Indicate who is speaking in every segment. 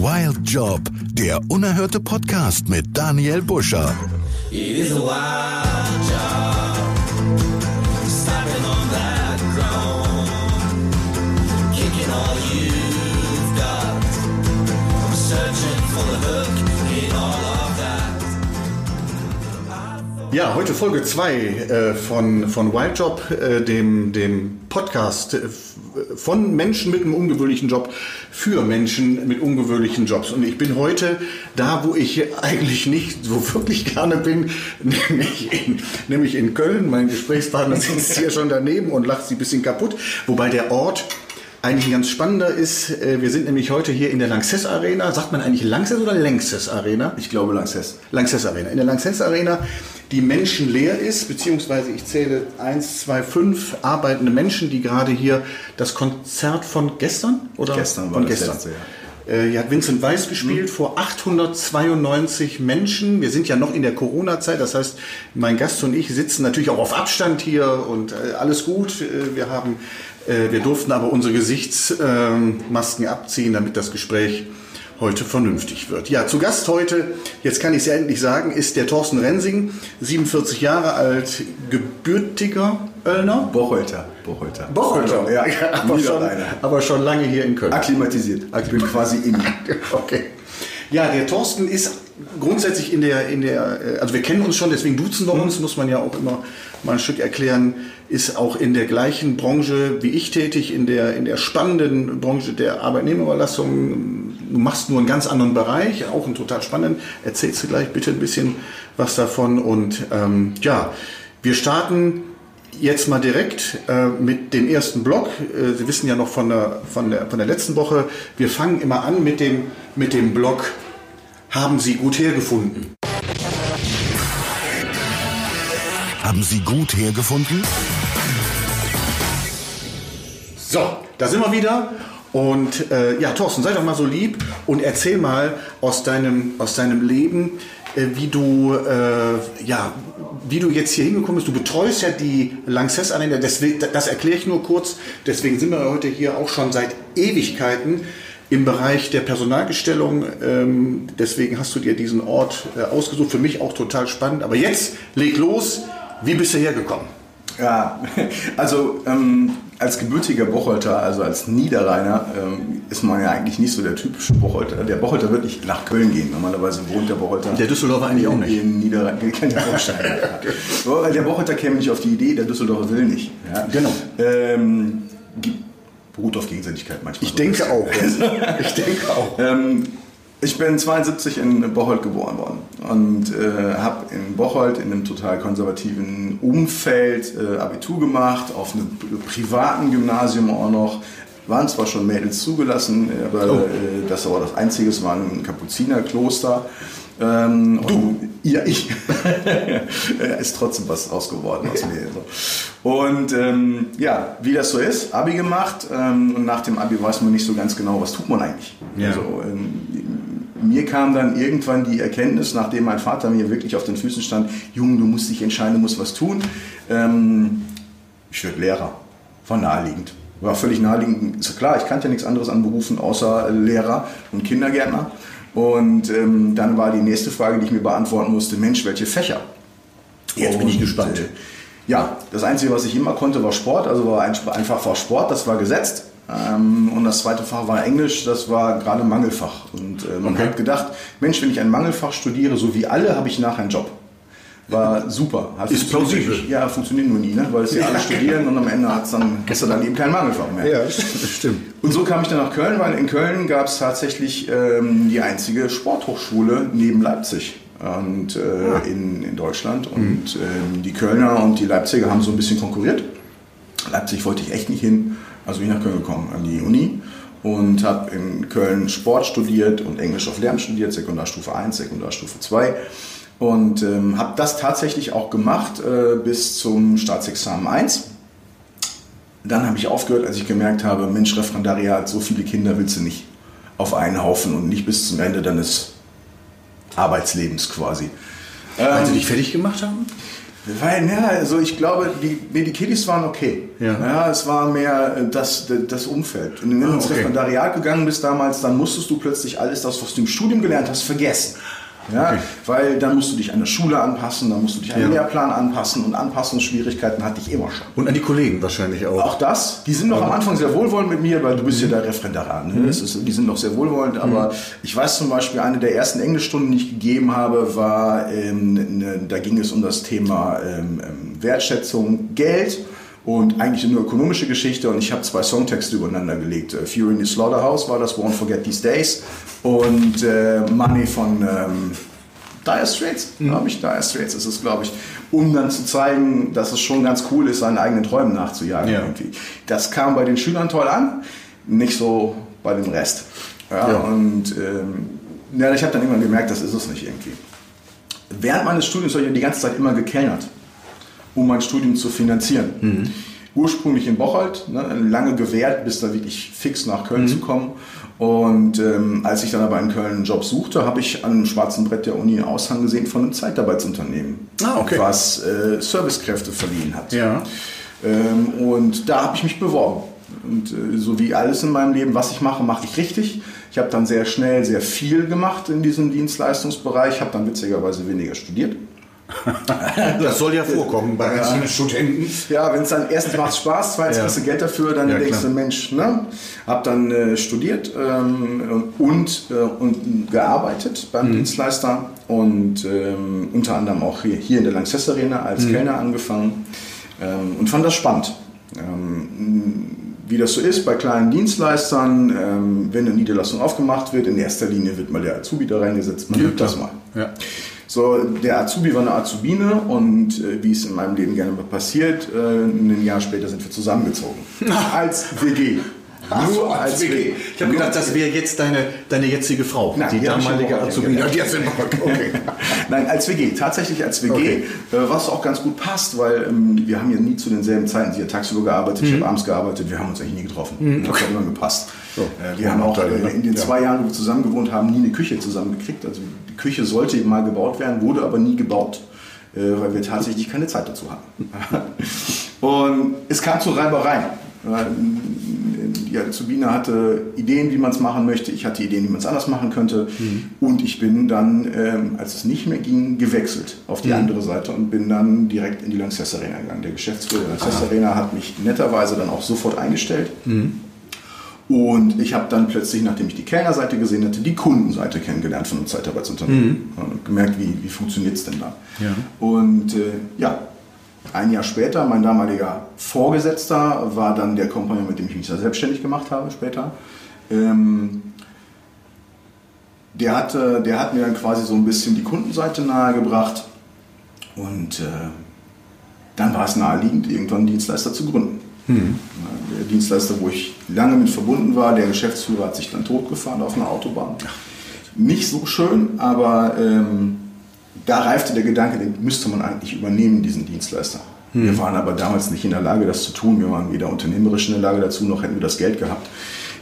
Speaker 1: Wild Job, der unerhörte Podcast mit Daniel Buscher.
Speaker 2: Ja, heute Folge 2 äh, von, von Wild Job, äh, dem, dem Podcast äh, von Menschen mit einem ungewöhnlichen Job für Menschen mit ungewöhnlichen Jobs. Und ich bin heute da, wo ich eigentlich nicht so wirklich gerne bin, nämlich in, nämlich in Köln. Mein Gesprächspartner sitzt hier schon daneben und lacht sich ein bisschen kaputt. Wobei der Ort eigentlich ein ganz spannender ist. Äh, Wir sind nämlich heute hier in der Lanxess Arena. Sagt man eigentlich Lanxess oder Lanxess Arena?
Speaker 3: Ich glaube Lanxess.
Speaker 2: Lanxess Arena. In der Lanxess Arena, die menschenleer ist, beziehungsweise ich zähle eins, zwei, fünf arbeitende Menschen, die gerade hier das Konzert von gestern oder
Speaker 3: Gestern war
Speaker 2: von
Speaker 3: das
Speaker 2: gestern.
Speaker 3: letzte, ja.
Speaker 2: Äh, Hier hat Vincent Weiss gespielt
Speaker 3: Mhm.
Speaker 2: vor 892 Menschen. Wir sind ja noch in der Corona-Zeit, das heißt, mein Gast und ich sitzen natürlich auch auf Abstand hier und äh, alles gut. Äh, Wir haben, äh, wir durften aber unsere Gesichtsmasken abziehen, damit das Gespräch heute vernünftig wird. Ja, zu Gast heute, jetzt kann ich es ja endlich sagen, ist der Thorsten Rensing, 47 Jahre alt, gebürtiger Öllner.
Speaker 3: Bocholter. Bocholter.
Speaker 2: Bocholter, ja, aber schon, aber schon lange hier in Köln.
Speaker 3: Akklimatisiert. Ich bin quasi in.
Speaker 2: Okay. Ja, der Thorsten ist grundsätzlich in der, in der, äh, also wir kennen uns schon, deswegen duzen wir uns, muss man ja auch immer mal ein Stück erklären, ist auch in der gleichen Branche wie ich tätig, in der, in der spannenden Branche der Arbeitnehmerüberlassung. Du machst nur einen ganz anderen Bereich, auch einen total spannenden. Erzählst du gleich bitte ein bisschen was davon und ähm, ja, wir starten Jetzt mal direkt äh, mit dem ersten Block. Äh, Sie wissen ja noch von der, von, der, von der letzten Woche, wir fangen immer an mit dem, mit dem Block Haben Sie gut hergefunden?
Speaker 1: Haben Sie gut hergefunden?
Speaker 2: So, da sind wir wieder. Und äh, ja, Thorsten, sei doch mal so lieb und erzähl mal aus deinem, aus deinem Leben, äh, wie du äh, ja, wie du jetzt hier hingekommen bist. Du betreust ja die Lanxess Arena, deswegen, das erkläre ich nur kurz. Deswegen sind wir heute hier auch schon seit Ewigkeiten im Bereich der Personalgestellung. Ähm, deswegen hast du dir diesen Ort äh, ausgesucht. Für mich auch total spannend. Aber jetzt leg los. Wie bist du hergekommen?
Speaker 3: Ja, also ähm, als gebürtiger Bocholter, also als Niederrheiner, ähm, ist man ja eigentlich nicht so der typische Bocholter. Der Bocholter wird nicht nach Köln gehen. Normalerweise wohnt der Bocholter.
Speaker 2: Der Düsseldorfer eigentlich auch nicht.
Speaker 3: In Niederrhein. Kann vorstellen. ja. So, Der Bocholter käme nicht auf die Idee, der Düsseldorfer will nicht. Ja.
Speaker 2: Genau.
Speaker 3: Ähm, beruht auf Gegenseitigkeit manchmal.
Speaker 2: Ich denke auch. Ich denke auch.
Speaker 3: Ähm, ich bin 72 in Bocholt geboren worden und äh, habe in Bocholt in einem total konservativen Umfeld äh, Abitur gemacht, auf einem privaten Gymnasium auch noch. Waren zwar schon Mädels zugelassen, aber
Speaker 2: Oh.
Speaker 3: äh, das war das einzige, es war ein Kapuzinerkloster. Ähm, du? ja, ich. Ist trotzdem was raus geworden aus mir. So. Und ähm, ja, wie das so ist, Abi gemacht ähm, und nach dem Abi weiß man nicht so ganz genau, was tut man eigentlich.
Speaker 2: Ja.
Speaker 3: Also, mir kam dann irgendwann die Erkenntnis, nachdem mein Vater mir wirklich auf den Füßen stand, Junge, du musst dich entscheiden, du musst was tun. Ähm, ich werde Lehrer. War naheliegend. War völlig naheliegend. Ist klar, ich kannte ja nichts anderes an Berufen außer Lehrer und Kindergärtner. Und ähm, dann war die nächste Frage, die ich mir beantworten musste, Mensch, welche Fächer?
Speaker 2: Jetzt bin ich
Speaker 3: Und,
Speaker 2: gespannt.
Speaker 3: Äh, ja, das Einzige, was ich immer konnte, war Sport. Also war ein, einfach war Sport, das war gesetzt. Ähm, und das zweite Fach war Englisch, das war gerade Mangelfach. Und äh, man
Speaker 2: Okay.
Speaker 3: hat gedacht, Mensch, wenn ich ein Mangelfach studiere, so wie alle, habe ich nachher einen Job. War super. Hat
Speaker 2: Ist plausibel.
Speaker 3: Ja, funktioniert nur nie, ne? weil es ja alle studieren und am Ende hat's dann, hast du dann eben kein Mangelfach mehr.
Speaker 2: Ja, stimmt.
Speaker 3: Und so kam ich dann nach Köln, weil in Köln gab es tatsächlich ähm, die einzige Sporthochschule neben Leipzig und, äh, in, in Deutschland. Und ähm, die Kölner und die Leipziger haben so ein bisschen konkurriert. Leipzig wollte ich echt nicht hin, also bin ich nach Köln gekommen, an die Uni und habe in Köln Sport studiert und Englisch auf Lehramt studiert, Sekundarstufe 1, Sekundarstufe 2 und ähm, habe das tatsächlich auch gemacht äh, bis zum Staatsexamen 1. Dann habe ich aufgehört, als ich gemerkt habe, Mensch, Referendariat, so viele Kinder willst du nicht auf einen Haufen und nicht bis zum Ende deines Arbeitslebens quasi.
Speaker 2: Weil sie dich fertig gemacht haben?
Speaker 3: Weil, ja, also ich glaube, die, nee, die Kiddies waren okay.
Speaker 2: Ja.
Speaker 3: es war mehr äh, das, das Umfeld. Und wenn du ins
Speaker 2: okay.
Speaker 3: Referendariat gegangen bist damals, dann musstest du plötzlich alles das, was du im Studium gelernt hast, vergessen. Ja,
Speaker 2: Okay.
Speaker 3: weil dann musst du dich an der Schule anpassen, dann musst du dich an den
Speaker 2: Ja.
Speaker 3: Lehrplan anpassen und Anpassungsschwierigkeiten hatte ich immer schon.
Speaker 2: Und an die Kollegen wahrscheinlich auch.
Speaker 3: Auch das, die sind noch am Anfang sehr wohlwollend mit mir, weil du
Speaker 2: Mhm.
Speaker 3: bist ja der Referendar. Ne? Das ist, die sind noch sehr wohlwollend, aber ich weiß zum Beispiel, eine der ersten Englischstunden, die ich gegeben habe, war, ähm, ne, da ging es um das Thema ähm, ähm, Wertschätzung, Geld und eigentlich eine ökonomische Geschichte und ich habe zwei Songtexte übereinander gelegt. Äh, Fury in the Slaughterhouse war das, Won't Forget These Days und äh, Money von... Ähm, Dire Straits, glaube ich. Dire Straits ist es, glaube ich. Um dann zu zeigen, dass es schon ganz cool ist, seinen eigenen Träumen nachzujagen.
Speaker 2: Ja.
Speaker 3: Irgendwie. Das kam bei den Schülern toll an, nicht so bei dem Rest. Ja,
Speaker 2: Ja.
Speaker 3: Und ähm, ja, ich habe dann irgendwann gemerkt, das ist es nicht irgendwie. Während meines Studiums habe ich die ganze Zeit immer gekellnert, um mein Studium zu finanzieren. Ursprünglich in Bocholt, ne, lange gewährt, bis da wirklich fix nach Köln zu kommen. Und ähm, als ich dann aber in Köln einen Job suchte, habe ich an einem schwarzen Brett der Uni einen Aushang gesehen von einem Zeitarbeitsunternehmen,
Speaker 2: Ah, okay.
Speaker 3: was äh, Servicekräfte verliehen hat.
Speaker 2: Ja.
Speaker 3: Ähm, und da habe ich mich beworben. Und äh, so wie alles in meinem Leben, was ich mache, mache ich richtig. Ich habe dann sehr schnell sehr viel gemacht in diesem Dienstleistungsbereich, habe dann witzigerweise weniger studiert.
Speaker 2: Das soll ja vorkommen bei einzelnen Studenten.
Speaker 3: Ja, wenn es dann erstens macht Spaß, zweitens
Speaker 2: Ja.
Speaker 3: kriegst du Geld dafür, dann
Speaker 2: Ja,
Speaker 3: denkst du, Mensch, ne? Hab dann äh, studiert ähm, und, äh, und gearbeitet beim Dienstleister und ähm, unter anderem auch hier, hier in der Lanxess Arena als Kellner angefangen ähm, und fand das spannend. Ähm, wie das so ist bei kleinen Dienstleistern, ähm, wenn eine Niederlassung aufgemacht wird, in erster Linie wird mal der Azubi da reingesetzt, man übt das mal.
Speaker 2: Ja.
Speaker 3: So, der Azubi war eine Azubine und äh, wie es in meinem Leben gerne mal passiert, äh, ein Jahr später sind wir zusammengezogen. als WG. Nur als WG.
Speaker 2: Ich habe gedacht, das wäre jetzt deine, deine jetzige Frau.
Speaker 3: Nein,
Speaker 2: die damalige Azubine.
Speaker 3: kennengelernt.
Speaker 2: Die noch- okay.
Speaker 3: Nein, als WG, tatsächlich als WG,
Speaker 2: Okay.
Speaker 3: äh, was auch ganz gut passt, weil ähm, wir haben ja nie zu denselben Zeiten, sie hat tagsüber gearbeitet, ich habe abends gearbeitet, wir haben uns eigentlich nie getroffen. Das hat immer gepasst.
Speaker 2: So,
Speaker 3: Äh, wir haben auch äh, in den
Speaker 2: Ja.
Speaker 3: zwei Jahren, wo wir zusammen gewohnt haben, nie eine Küche zusammengekriegt. Also die Küche sollte eben mal gebaut werden, wurde aber nie gebaut, äh, weil wir tatsächlich keine Zeit dazu hatten. Und es kam zu Reibereien. Die Azubine hatte Ideen, wie man es machen möchte. Ich hatte Ideen, wie man es anders machen könnte. Und ich bin dann, ähm, als es nicht mehr ging, gewechselt auf die andere Seite und bin dann direkt in die Lanxess Arena gegangen. Der Geschäftsführer der Lanxess Arena hat mich netterweise dann auch sofort eingestellt. Und ich habe dann plötzlich, nachdem ich die Kellnerseite gesehen hatte, die Kundenseite kennengelernt von einem Zeitarbeitsunternehmen. Und gemerkt, wie, wie funktioniert es denn da?
Speaker 2: Ja.
Speaker 3: Und äh, ja, ein Jahr später, mein damaliger Vorgesetzter war dann der Kompagnon, mit dem ich mich selbstständig gemacht habe später. Ähm, der, hatte, der hat mir dann quasi so ein bisschen die Kundenseite nahegebracht. Und äh, dann war es naheliegend, irgendwann einen Dienstleister zu gründen. Der Dienstleister, wo ich lange mit verbunden war, der Geschäftsführer hat sich dann totgefahren auf einer Autobahn. Nicht so schön, aber ähm, da reifte der Gedanke, den müsste man eigentlich übernehmen, diesen Dienstleister. Wir waren aber damals nicht in der Lage, das zu tun. Wir waren weder unternehmerisch in der Lage dazu, noch hätten wir das Geld gehabt.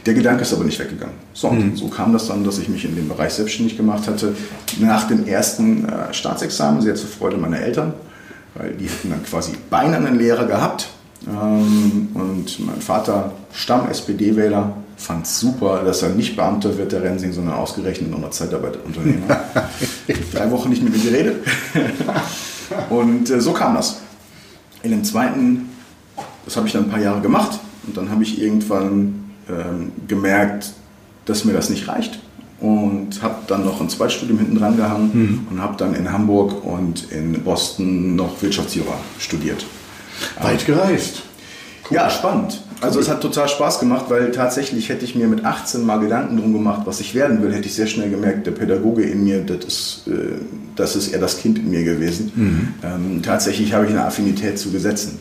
Speaker 3: Der Gedanke ist aber nicht weggegangen. So, und so kam das dann, dass ich mich in dem Bereich selbstständig gemacht hatte. Nach dem ersten äh, Staatsexamen, sehr zur Freude meiner Eltern, weil die hätten dann quasi beinahe einen Lehrer gehabt. Ähm, und mein Vater, Stamm-SPD-Wähler, fand es super, dass er nicht Beamter wird, der Rensing, sondern ausgerechnet noch Zeitarbeiterunternehmer. Drei Wochen nicht mit mir geredet. und äh, so kam das. In dem zweiten, das habe ich dann ein paar Jahre gemacht und dann habe ich irgendwann ähm, gemerkt, dass mir das nicht reicht und habe dann noch ein Zweitstudium hinten dran gehangen und habe dann in Hamburg und in Boston noch Wirtschaftsjura studiert.
Speaker 2: Weit gereist.
Speaker 3: Ja, spannend. Also es hat total Spaß gemacht, weil tatsächlich hätte ich mir mit 18 mal Gedanken drum gemacht, was ich werden will, hätte ich sehr schnell gemerkt, der Pädagoge in mir, das ist, äh, das ist eher das Kind in mir gewesen. Ähm, tatsächlich habe ich eine Affinität zu Gesetzen.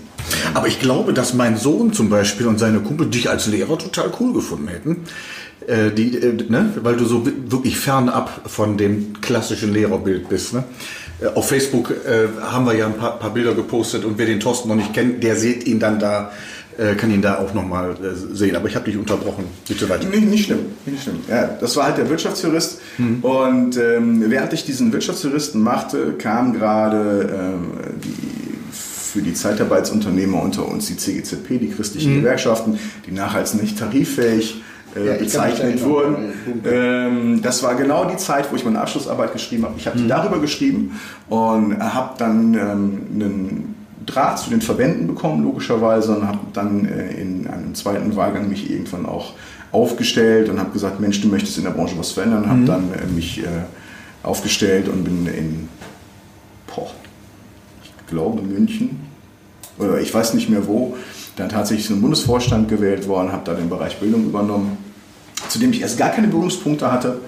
Speaker 2: Aber ich glaube, dass mein Sohn zum Beispiel und seine Kumpel dich als Lehrer total cool gefunden hätten. Äh, die, äh, ne? Weil du so wi- wirklich fernab von dem klassischen Lehrerbild bist. Ne? Auf Facebook äh, haben wir ja ein paar, paar Bilder gepostet und wer den Thorsten noch nicht kennt, der sieht ihn dann da, äh, kann ihn da auch nochmal äh, sehen. Aber ich habe dich unterbrochen. Bitte weiter.
Speaker 3: Nicht, nicht schlimm, nicht schlimm. Ja, das war halt der Wirtschaftsjurist. Und ähm, während ich diesen Wirtschaftsjuristen machte, kam gerade ähm, die für die Zeitarbeitsunternehmer unter uns, die CGZP, die christlichen
Speaker 2: Mhm.
Speaker 3: Gewerkschaften, die nachher als nicht tariffähig äh,
Speaker 2: Ja,
Speaker 3: bezeichnet
Speaker 2: erinnern.
Speaker 3: wurden. Ähm, das war genau die Zeit, wo ich meine Abschlussarbeit geschrieben habe. Ich habe die darüber geschrieben und habe dann ähm, einen Draht zu den Verbänden bekommen, logischerweise, und habe dann äh, in einem zweiten Wahlgang mich irgendwann auch aufgestellt und habe gesagt, Mensch, du möchtest in der Branche was verändern. Habe dann äh, mich äh, aufgestellt und bin in, boah, ich glaube München, oder ich weiß nicht mehr wo, dann tatsächlich zum Bundesvorstand gewählt worden, habe da den Bereich Bildung übernommen, zu dem ich erst gar keine Berührungspunkte hatte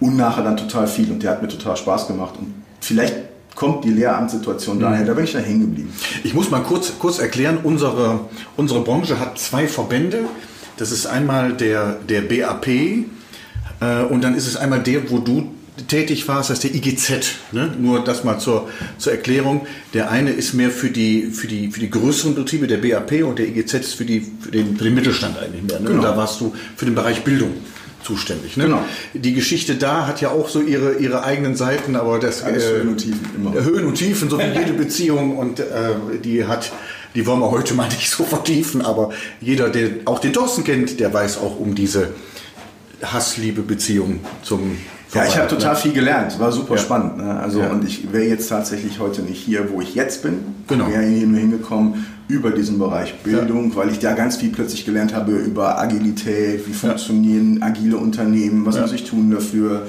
Speaker 3: und nachher dann total viel und der hat mir total Spaß gemacht und vielleicht kommt die Lehramtssituation daher, da bin ich dann hängen geblieben.
Speaker 2: Ich muss mal kurz, kurz erklären, unsere, unsere Branche hat zwei Verbände. Das ist einmal der, der BAP äh, und dann ist es einmal der, wo du tätig warst, das ist der IGZ. Ne? Nur das mal zur, zur Erklärung. Der eine ist mehr für die, für, die, für die größeren Betriebe, der BAP, und der IGZ ist für, die, für, den, für den Mittelstand eigentlich mehr. Ne?
Speaker 3: Genau.
Speaker 2: Und da warst du für den Bereich Bildung zuständig. Ne?
Speaker 3: Genau.
Speaker 2: Die Geschichte da hat ja auch so ihre, ihre eigenen Seiten, aber das äh,
Speaker 3: Höhen und Tiefen, immer.
Speaker 2: Höhen und Tiefen, so wie jede Beziehung und äh, die hat, die wollen wir heute mal nicht so vertiefen, aber jeder, der auch den Thorsten kennt, der weiß auch um diese Hass-Liebe-Beziehung zum
Speaker 3: Ja, ich habe
Speaker 2: Verband,
Speaker 3: total
Speaker 2: ne?
Speaker 3: viel gelernt, war super
Speaker 2: Ja.
Speaker 3: spannend. Ne? Also
Speaker 2: Ja.
Speaker 3: und ich wäre jetzt tatsächlich heute nicht hier, wo ich jetzt bin.
Speaker 2: Genau.
Speaker 3: Wäre hier nur hingekommen über diesen Bereich Bildung, weil ich da ganz viel plötzlich gelernt habe über Agilität, wie funktionieren agile Unternehmen, was
Speaker 2: Ja.
Speaker 3: muss ich tun dafür.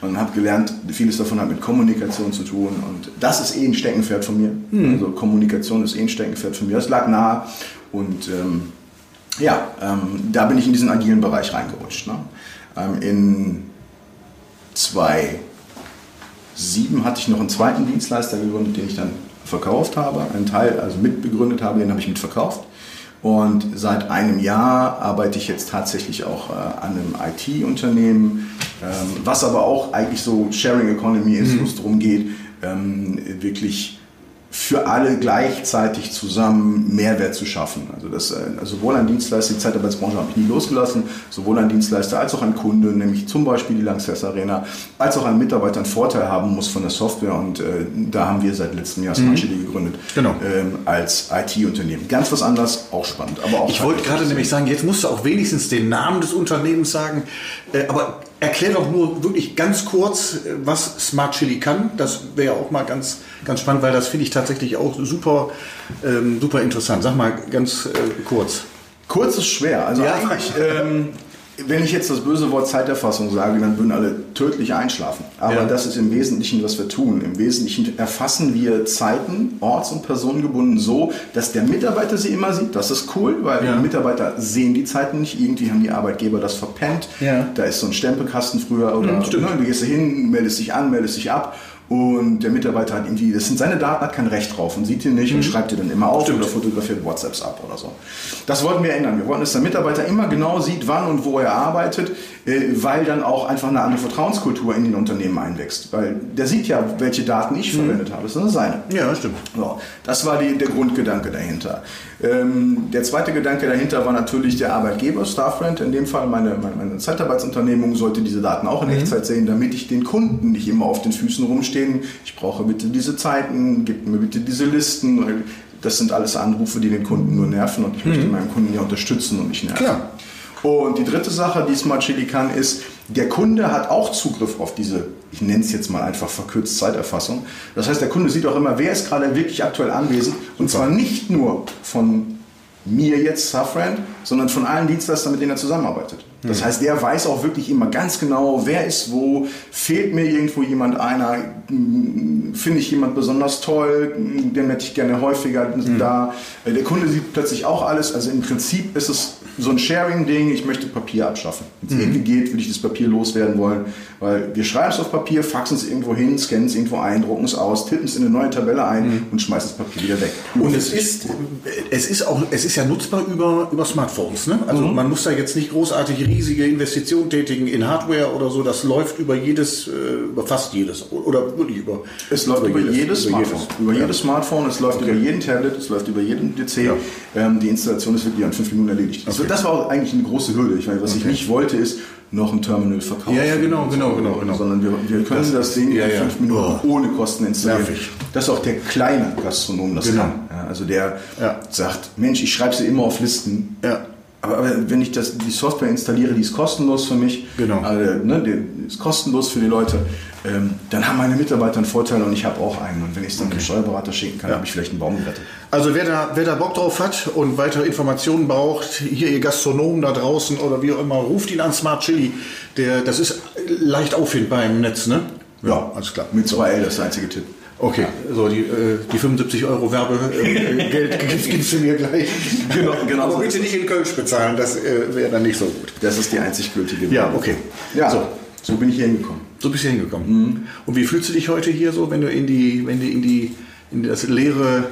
Speaker 3: Und habe gelernt, vieles davon hat mit Kommunikation zu tun. Und das ist eh ein Steckenpferd von mir.
Speaker 2: Mhm.
Speaker 3: Also Kommunikation ist eh ein Steckenpferd von mir. Das lag nahe. Und ähm, ja, ähm, da bin ich in diesen agilen Bereich reingerutscht. Ne? Ähm, in 2007 hatte ich noch einen zweiten Dienstleister gegründet, den ich dann verkauft habe. Einen Teil, also mitbegründet habe, den habe ich mitverkauft. Und seit einem Jahr arbeite ich jetzt tatsächlich auch äh, an einem IT-Unternehmen, ähm, was aber auch eigentlich so Sharing Economy ist, wo es darum geht, ähm, wirklich für alle gleichzeitig zusammen Mehrwert zu schaffen. Also, das, äh, also sowohl ein Dienstleister, die Zeitarbeitsbranche habe ich nie losgelassen, sowohl ein Dienstleister als auch ein Kunde, nämlich zum Beispiel die Lanxess Arena, als auch ein Mitarbeiter einen Vorteil haben muss von der Software. Und äh, da haben wir seit letztem Jahr Smart Chili gegründet
Speaker 2: Genau.
Speaker 3: ähm, als IT-Unternehmen. Ganz was anderes, auch spannend. Aber auch
Speaker 2: Ich wollte gerade nämlich sagen, jetzt musst du auch wenigstens den Namen des Unternehmens sagen, äh, aber erklär doch nur wirklich ganz kurz, äh, was Smart Chili kann. Das wäre auch mal ganz, ganz spannend, weil das finde ich tatsächlich auch super, ähm, super interessant. Sag mal ganz äh, kurz.
Speaker 3: Kurz ist schwer. Also
Speaker 2: Ja.
Speaker 3: eigentlich, ähm, wenn ich jetzt das böse Wort Zeiterfassung sage, dann würden alle tödlich einschlafen. Aber
Speaker 2: Ja.
Speaker 3: das ist im Wesentlichen, was wir tun. Im Wesentlichen erfassen wir Zeiten, orts- und personengebunden so, dass der Mitarbeiter sie immer sieht. Das ist cool, weil
Speaker 2: Ja.
Speaker 3: die Mitarbeiter sehen die Zeiten nicht. Irgendwie haben die Arbeitgeber das verpennt.
Speaker 2: Ja.
Speaker 3: Da ist so ein Stempelkasten früher oder
Speaker 2: Mhm,
Speaker 3: ne, du gehst da hin, meldest dich an, meldest dich ab. Und der Mitarbeiter hat irgendwie, das sind seine Daten, hat kein Recht drauf und sieht die nicht und schreibt die dann immer auf
Speaker 2: Mhm. Stimmt.
Speaker 3: oder fotografiert WhatsApps ab oder so. Das wollten wir ändern. Wir wollten, dass der Mitarbeiter immer genau sieht, wann und wo er arbeitet, äh, weil dann auch einfach eine andere Vertrauenskultur in den Unternehmen einwächst. Weil der sieht ja, welche Daten ich
Speaker 2: Mhm.
Speaker 3: verwendet habe. Das sind seine.
Speaker 2: Ja, stimmt.
Speaker 3: So, das war die, der Grundgedanke dahinter. Ähm, der zweite Gedanke dahinter war natürlich der Arbeitgeber, Starfriend, in dem Fall meine, meine, meine Zeitarbeitsunternehmung sollte diese Daten auch in Echtzeit sehen, damit ich den Kunden nicht immer auf den Füßen rumstehen. Ich brauche bitte diese Zeiten, gib mir bitte diese Listen. Das sind alles Anrufe, die den Kunden nur nerven und ich möchte meinen Kunden ja unterstützen und nicht nerven.
Speaker 2: Klar.
Speaker 3: Und die dritte Sache, die Smart Chili kann, ist, der Kunde hat auch Zugriff auf diese, ich nenne es jetzt mal einfach verkürzt Zeiterfassung. Das heißt, der Kunde sieht auch immer, wer ist gerade wirklich aktuell anwesend. Und zwar nicht nur von mir jetzt, Safran, sondern von allen Dienstleistern, mit denen er zusammenarbeitet. Das heißt, der weiß auch wirklich immer ganz genau, wer ist wo, fehlt mir irgendwo jemand einer, m, finde ich jemand besonders toll, m, den hätte ich gerne häufiger da. Äh, Der Kunde sieht plötzlich auch alles, also im Prinzip ist es so ein Sharing-Ding, ich möchte Papier abschaffen. Wenn es irgendwie geht, würde ich das Papier loswerden wollen, weil wir schreiben es auf Papier, faxen es irgendwo hin, scannen es irgendwo ein, drucken es aus, tippen es in eine neue Tabelle ein und schmeißen das Papier wieder weg.
Speaker 2: Und es ist, es ist auch, es ist ja nutzbar über, über Smartphones. Ne? Also man muss da jetzt nicht großartig riesige Investitionen tätigen in Hardware oder so. Das läuft über jedes, äh, über fast jedes oder wirklich über.
Speaker 3: Es läuft über, jedes,
Speaker 2: über
Speaker 3: Smartphone.
Speaker 2: jedes.
Speaker 3: Über
Speaker 2: Ja.
Speaker 3: jedes Smartphone, es läuft
Speaker 2: Okay.
Speaker 3: über jeden Tablet, es läuft über jeden DC.
Speaker 2: Ja.
Speaker 3: Ähm, die Installation ist wirklich in fünf Minuten erledigt.
Speaker 2: Okay.
Speaker 3: Das war auch eigentlich eine große Hürde. Ich meine, was ich nicht wollte, ist noch ein Terminal verkaufen.
Speaker 2: Ja, ja, genau, genau, genau, genau.
Speaker 3: Sondern wir, wir können das,
Speaker 2: Das-
Speaker 3: Ding
Speaker 2: ja,
Speaker 3: in fünf Minuten
Speaker 2: Oh.
Speaker 3: ohne Kosten installieren.
Speaker 2: Nervig.
Speaker 3: Dass auch der kleine Gastronom das
Speaker 2: Genau.
Speaker 3: kann. Also der sagt, Mensch, ich schreibe sie immer auf Listen.
Speaker 2: Ja.
Speaker 3: Aber, aber wenn ich das, die Software installiere, die ist kostenlos für mich,
Speaker 2: Genau.
Speaker 3: also, ne, die ist kostenlos für die Leute, ähm, dann haben meine Mitarbeiter einen Vorteil und ich habe auch einen. Und wenn ich es dann dem Steuerberater schicken kann, habe ich vielleicht einen Baum gerettet.
Speaker 2: Also wer da, wer da Bock drauf hat und weitere Informationen braucht, hier ihr Gastronomen da draußen oder wie auch immer, ruft ihn an Smart Chili. Der, das ist leicht auffindbar im Netz, ne? Ja, alles klar.
Speaker 3: Mit 2L, das ist der einzige Tipp.
Speaker 2: Okay, so die, äh, die 75 Euro Werbegeld gibst, gibst du mir gleich.
Speaker 3: Genau, genau
Speaker 2: Aber
Speaker 3: so
Speaker 2: bitte nicht in Kölsch bezahlen, das äh, wäre dann nicht so gut.
Speaker 3: Das ist die einzig gültige
Speaker 2: Ja, okay.
Speaker 3: Ja,
Speaker 2: So.
Speaker 3: so, so bin ich hier hingekommen.
Speaker 2: So bist du hingekommen. Und wie fühlst du dich heute hier so, wenn du in die, wenn du in die, in das leere,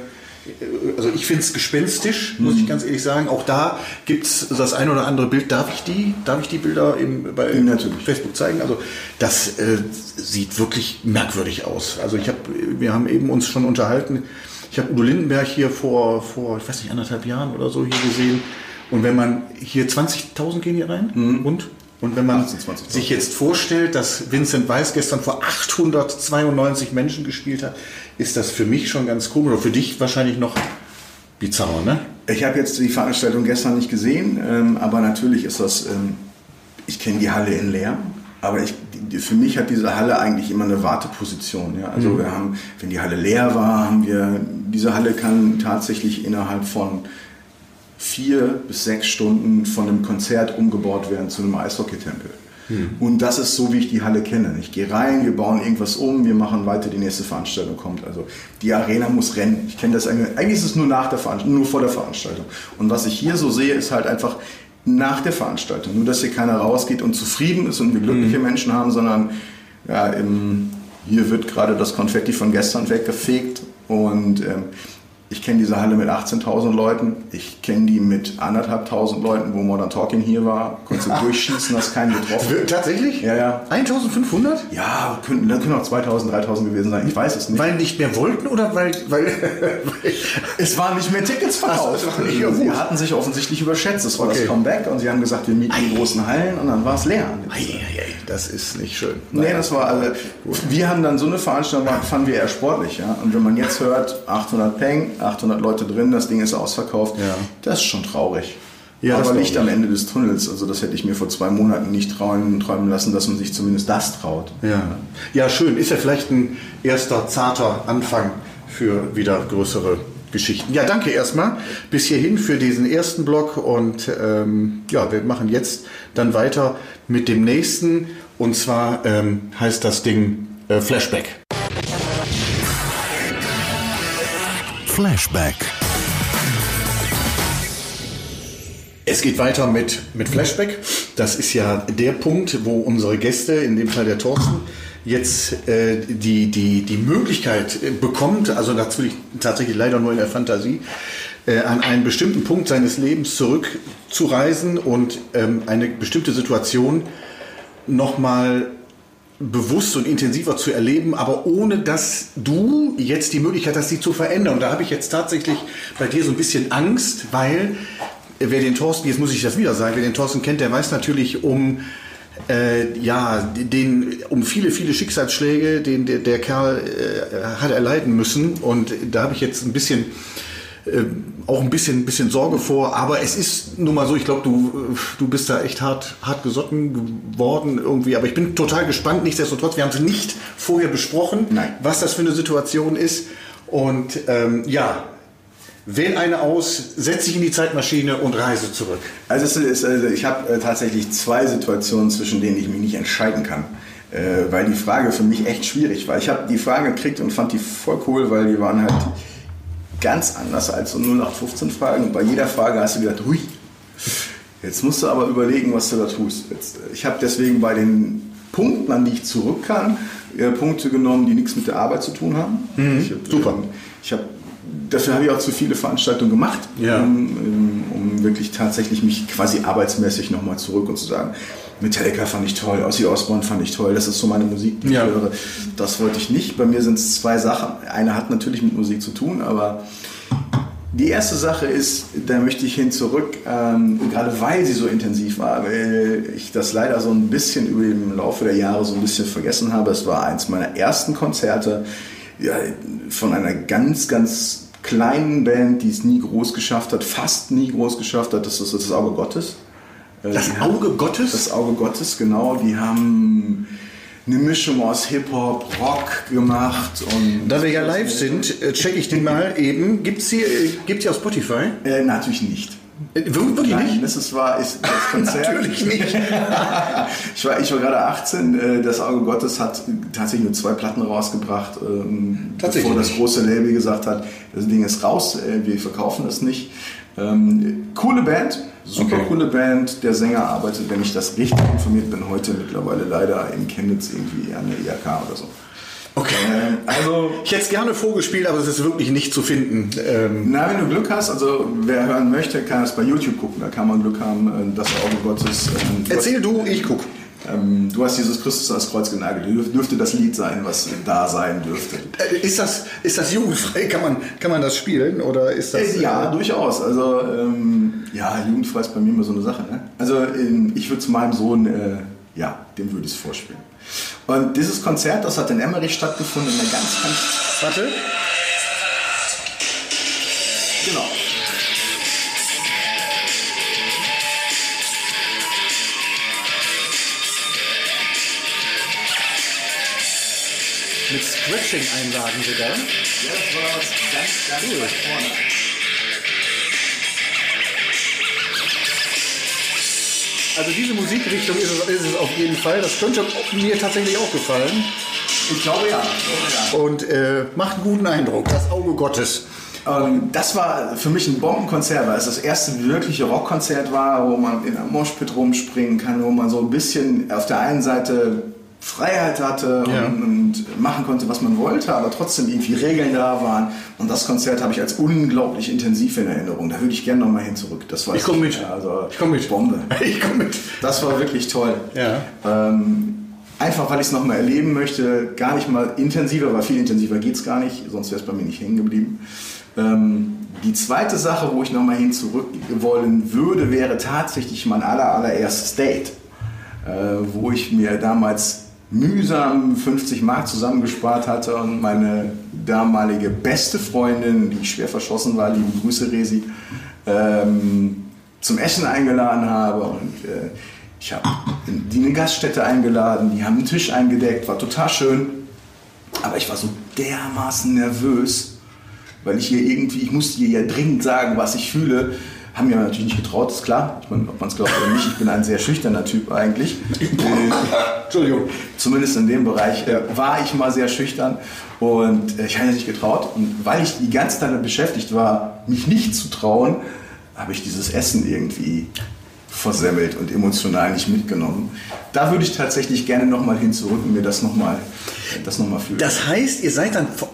Speaker 2: also ich finde es gespenstisch, muss ich ganz ehrlich sagen. Auch da gibt es das ein oder andere Bild. Darf ich die, darf ich die Bilder im, bei
Speaker 3: Natürlich.
Speaker 2: Facebook zeigen? Also das äh, sieht wirklich merkwürdig aus. Also ich habe, wir haben eben uns schon unterhalten. Ich habe Udo Lindenberg hier vor, vor, ich weiß nicht, anderthalb Jahren oder so hier gesehen. Und wenn man hier 20.000 gehen hier rein und und wenn man
Speaker 3: 18, 20.000.
Speaker 2: sich jetzt vorstellt, dass Vincent Weiss gestern vor 892 Menschen gespielt hat, ist das für mich schon ganz komisch. Oder für dich wahrscheinlich noch bizarrer, ne?
Speaker 3: Ich habe jetzt die Veranstaltung gestern nicht gesehen, ähm, aber natürlich ist das, ähm, ich kenne die Halle in leer, aber ich, die, für mich hat diese Halle eigentlich immer eine Warteposition. Ja? Also wir haben, wenn die Halle leer war, haben wir, diese Halle kann tatsächlich innerhalb von vier bis sechs Stunden von einem Konzert umgebaut werden zu einem Eishockeytempel. Und das ist so, wie ich die Halle kenne. Ich gehe rein, wir bauen irgendwas um, wir machen weiter, die nächste Veranstaltung kommt. Also die Arena muss rennen. Ich kenne das eigentlich, eigentlich ist es nur nach der Veranstaltung, nur vor der Veranstaltung. Und was ich hier so sehe, ist halt einfach nach der Veranstaltung. Nur, dass hier keiner rausgeht und zufrieden ist und wir glückliche Menschen haben, sondern ja, im, hier wird gerade das Konfetti von gestern weggefegt und ähm, ich kenne diese Halle mit 18.000 Leuten. Ich kenne die mit anderthalbtausend Leuten, wo Modern Talking hier war. Konntest du durchschießen, hast keinen getroffen.
Speaker 2: Tatsächlich?
Speaker 3: Ja, ja.
Speaker 2: 1500?
Speaker 3: Ja, können, dann können auch 2000, 3000 gewesen sein. Ich weiß es nicht.
Speaker 2: Weil nicht mehr wollten oder weil. weil, weil
Speaker 3: es waren nicht mehr Tickets
Speaker 2: Ach
Speaker 3: verkauft.
Speaker 2: war nicht
Speaker 3: sie hatten sich offensichtlich überschätzt. Es war
Speaker 2: Okay.
Speaker 3: das Comeback und sie haben gesagt, wir mieten die großen Hallen und dann war es leer.
Speaker 2: Eieiei, das ist nicht schön.
Speaker 3: Nee, das war also, wir haben dann so eine Veranstaltung, fanden wir eher sportlich, ja. Und wenn man jetzt hört, 800 Peng, 800 Leute drin, das Ding ist ausverkauft,
Speaker 2: Ja.
Speaker 3: das ist schon traurig.
Speaker 2: Ja, das
Speaker 3: Aber Licht
Speaker 2: ich.
Speaker 3: am Ende des Tunnels, also das hätte ich mir vor zwei Monaten nicht trauen, träumen lassen, dass man sich zumindest das traut.
Speaker 2: Ja. ja, schön. Ist ja vielleicht ein erster zarter Anfang für wieder größere Geschichten. Ja, danke erstmal bis hierhin für diesen ersten Block und ähm, ja, wir machen jetzt dann weiter mit dem nächsten und zwar ähm, heißt das Ding äh, Flashback.
Speaker 1: Flashback.
Speaker 2: Es geht weiter mit, mit Flashback. Das ist ja der Punkt, wo unsere Gäste, in dem Fall der Thorsten, jetzt äh, die, die, die Möglichkeit bekommt, also natürlich tatsächlich leider nur in der Fantasie, äh, an einen bestimmten Punkt seines Lebens zurückzureisen und ähm, eine bestimmte Situation nochmal bewusst und intensiver zu erleben, aber ohne dass du jetzt die Möglichkeit hast, sie zu verändern. Und da habe ich jetzt tatsächlich bei dir so ein bisschen Angst, weil wer den Thorsten, jetzt muss ich das wieder sagen, wer den Thorsten kennt, der weiß natürlich um äh, ja, den, um viele, viele Schicksalsschläge, den der, der Kerl äh, hat erleiden müssen. Und da habe ich jetzt ein bisschen äh, auch ein bisschen, bisschen Sorge vor, aber es ist nun mal so, ich glaube, du, äh, du bist da echt hart, hart gesotten geworden irgendwie, aber ich bin total gespannt, nichtsdestotrotz, wir haben es nicht vorher besprochen,
Speaker 3: Nein.
Speaker 2: was das für eine Situation ist und ähm, ja, wähl eine aus, setz dich in die Zeitmaschine und reise zurück.
Speaker 3: Also, ist, also ich habe äh, tatsächlich zwei Situationen, zwischen denen ich mich nicht entscheiden kann. Äh, weil die Frage für mich echt schwierig war. Ich habe die Frage gekriegt und fand die voll cool, weil die waren halt ganz anders als so 0815 Fragen. Und bei jeder Frage hast du gedacht, hui, jetzt musst du aber überlegen, was du da tust. Jetzt, äh, ich habe deswegen bei den Punkten, an die ich zurück kann, äh, Punkte genommen, die nichts mit der Arbeit zu tun haben. ich hab,
Speaker 2: super.
Speaker 3: ähm, Ich habe Dafür habe ich auch zu viele Veranstaltungen gemacht,
Speaker 2: Ja.
Speaker 3: um, um, um wirklich tatsächlich mich quasi arbeitsmäßig nochmal zurück und zu sagen, Metallica fand ich toll, Ozzy Osbourne fand ich toll, das ist so meine Musik, die
Speaker 2: Ja.
Speaker 3: ich höre. Das wollte ich nicht. Bei mir sind es zwei Sachen. Eine hat natürlich mit Musik zu tun, aber Die erste Sache ist, da möchte ich hin zurück, ähm, gerade weil sie so intensiv war, weil ich das leider so ein bisschen über im Laufe der Jahre so ein bisschen vergessen habe. Es war eins meiner ersten Konzerte ja, von einer ganz, ganz kleinen Band, die es nie groß geschafft hat, fast nie groß geschafft hat. Das ist das Auge Gottes. Äh,
Speaker 2: Das
Speaker 3: haben-
Speaker 2: Auge Gottes?
Speaker 3: Das Auge Gottes, genau. Die haben eine Mischung aus Hip-Hop, Rock gemacht und.
Speaker 2: Da wir ja live sind, äh, checke ich den mal eben. Gibt's hier, äh, gibt's hier auf Spotify?
Speaker 3: Äh, natürlich nicht.
Speaker 2: Wir- Wirklich
Speaker 3: Nein,
Speaker 2: nicht?
Speaker 3: das ist, war ist das Konzert.
Speaker 2: Natürlich nicht.
Speaker 3: ich, war, ich war gerade 18. äh, Das Auge Gottes hat tatsächlich nur zwei Platten rausgebracht, ähm,
Speaker 2: Tatsächlich
Speaker 3: bevor das große Label gesagt hat, das Ding ist raus, wir verkaufen das nicht. Ähm, coole Band, super
Speaker 2: Okay.
Speaker 3: coole Band. Der Sänger arbeitet, wenn ich das richtig informiert bin, heute mittlerweile leider in Chemnitz irgendwie an der IAK oder so.
Speaker 2: Okay.
Speaker 3: Ähm, also
Speaker 2: Ich hätte es gerne vorgespielt, aber es ist wirklich nicht zu finden. Ähm,
Speaker 3: Na, wenn du Glück hast, also wer hören möchte, kann es bei YouTube gucken. Da kann man Glück haben, äh, das Auge Gottes. ähm,
Speaker 2: erzähl du, ich guck.
Speaker 3: Ähm, du hast Jesus Christus ans Kreuz genagelt. Dürf- Dürfte das Lied sein, was da sein dürfte.
Speaker 2: Äh, Ist das, ist das jugendfrei? Kann man, kann man das spielen? Oder ist das.
Speaker 3: Äh, ja,
Speaker 2: äh,
Speaker 3: durchaus. Also, ähm, ja, jugendfrei ist bei mir immer so eine Sache. Ne? Also, ähm, ich würde es meinem Sohn, äh, ja, dem würde ich es vorspielen. Und dieses Konzert, das hat in Emmerich stattgefunden, in einer ganz, ganz
Speaker 2: Warte.
Speaker 3: Genau.
Speaker 2: Mit Scratching-Einlagen sogar.
Speaker 3: Ja, das war ganz, ganz
Speaker 2: Cool.
Speaker 3: weit vorne.
Speaker 2: Also diese Musikrichtung ist es, ist es auf jeden Fall. Das könnte mir tatsächlich auch gefallen.
Speaker 3: Ich glaube ja. Ich glaube, ja.
Speaker 2: Und äh, macht einen guten Eindruck. Das Auge Gottes.
Speaker 3: Ähm, das war für mich ein Bombenkonzert, weil es das erste wirkliche Rockkonzert war, wo man in einem Moshpit rumspringen kann, wo man so ein bisschen auf der einen Seite Freiheit hatte
Speaker 2: Ja.
Speaker 3: und, und machen konnte, was man wollte, aber trotzdem irgendwie Regeln da waren. Und das Konzert habe ich als unglaublich intensiv in Erinnerung. Da würde ich gerne nochmal hin zurück. Das weiß
Speaker 2: Ich komm mit.
Speaker 3: Also
Speaker 2: Ich komm mit.
Speaker 3: Bombe.
Speaker 2: Ich komme mit.
Speaker 3: Das war wirklich toll.
Speaker 2: Ja.
Speaker 3: Ähm, einfach, weil ich es nochmal erleben möchte, gar nicht mal intensiver, weil viel intensiver geht es gar nicht, sonst wäre es bei mir nicht hängen geblieben. Ähm, die zweite Sache, wo ich nochmal hin zurück wollen würde, wäre tatsächlich mein aller, allererstes Date, äh, wo ich mir damals mühsam 50 Mark zusammengespart hatte und meine damalige beste Freundin, die schwer verschossen war, liebe Grüße Resi, ähm, zum Essen eingeladen habe und äh, ich habe die eine Gaststätte eingeladen, die haben einen Tisch eingedeckt, war total schön, aber ich war so dermaßen nervös, weil ich hier irgendwie, ich musste ihr ja dringend sagen, was ich fühle. Haben mir natürlich nicht getraut, ist klar. Ich meine, ob man es glaubt oder nicht, ich bin ein sehr schüchterner Typ eigentlich.
Speaker 2: Entschuldigung.
Speaker 3: Zumindest in dem Bereich äh, war ich mal sehr schüchtern und äh, ich habe nicht getraut. Und weil ich die ganze Zeit damit beschäftigt war, mich nicht zu trauen, habe ich dieses Essen irgendwie versemmelt und emotional nicht mitgenommen. Da würde ich tatsächlich gerne nochmal hin zurück und mir das nochmal das noch mal fühlen.
Speaker 2: Das heißt, ihr seid dann, vor-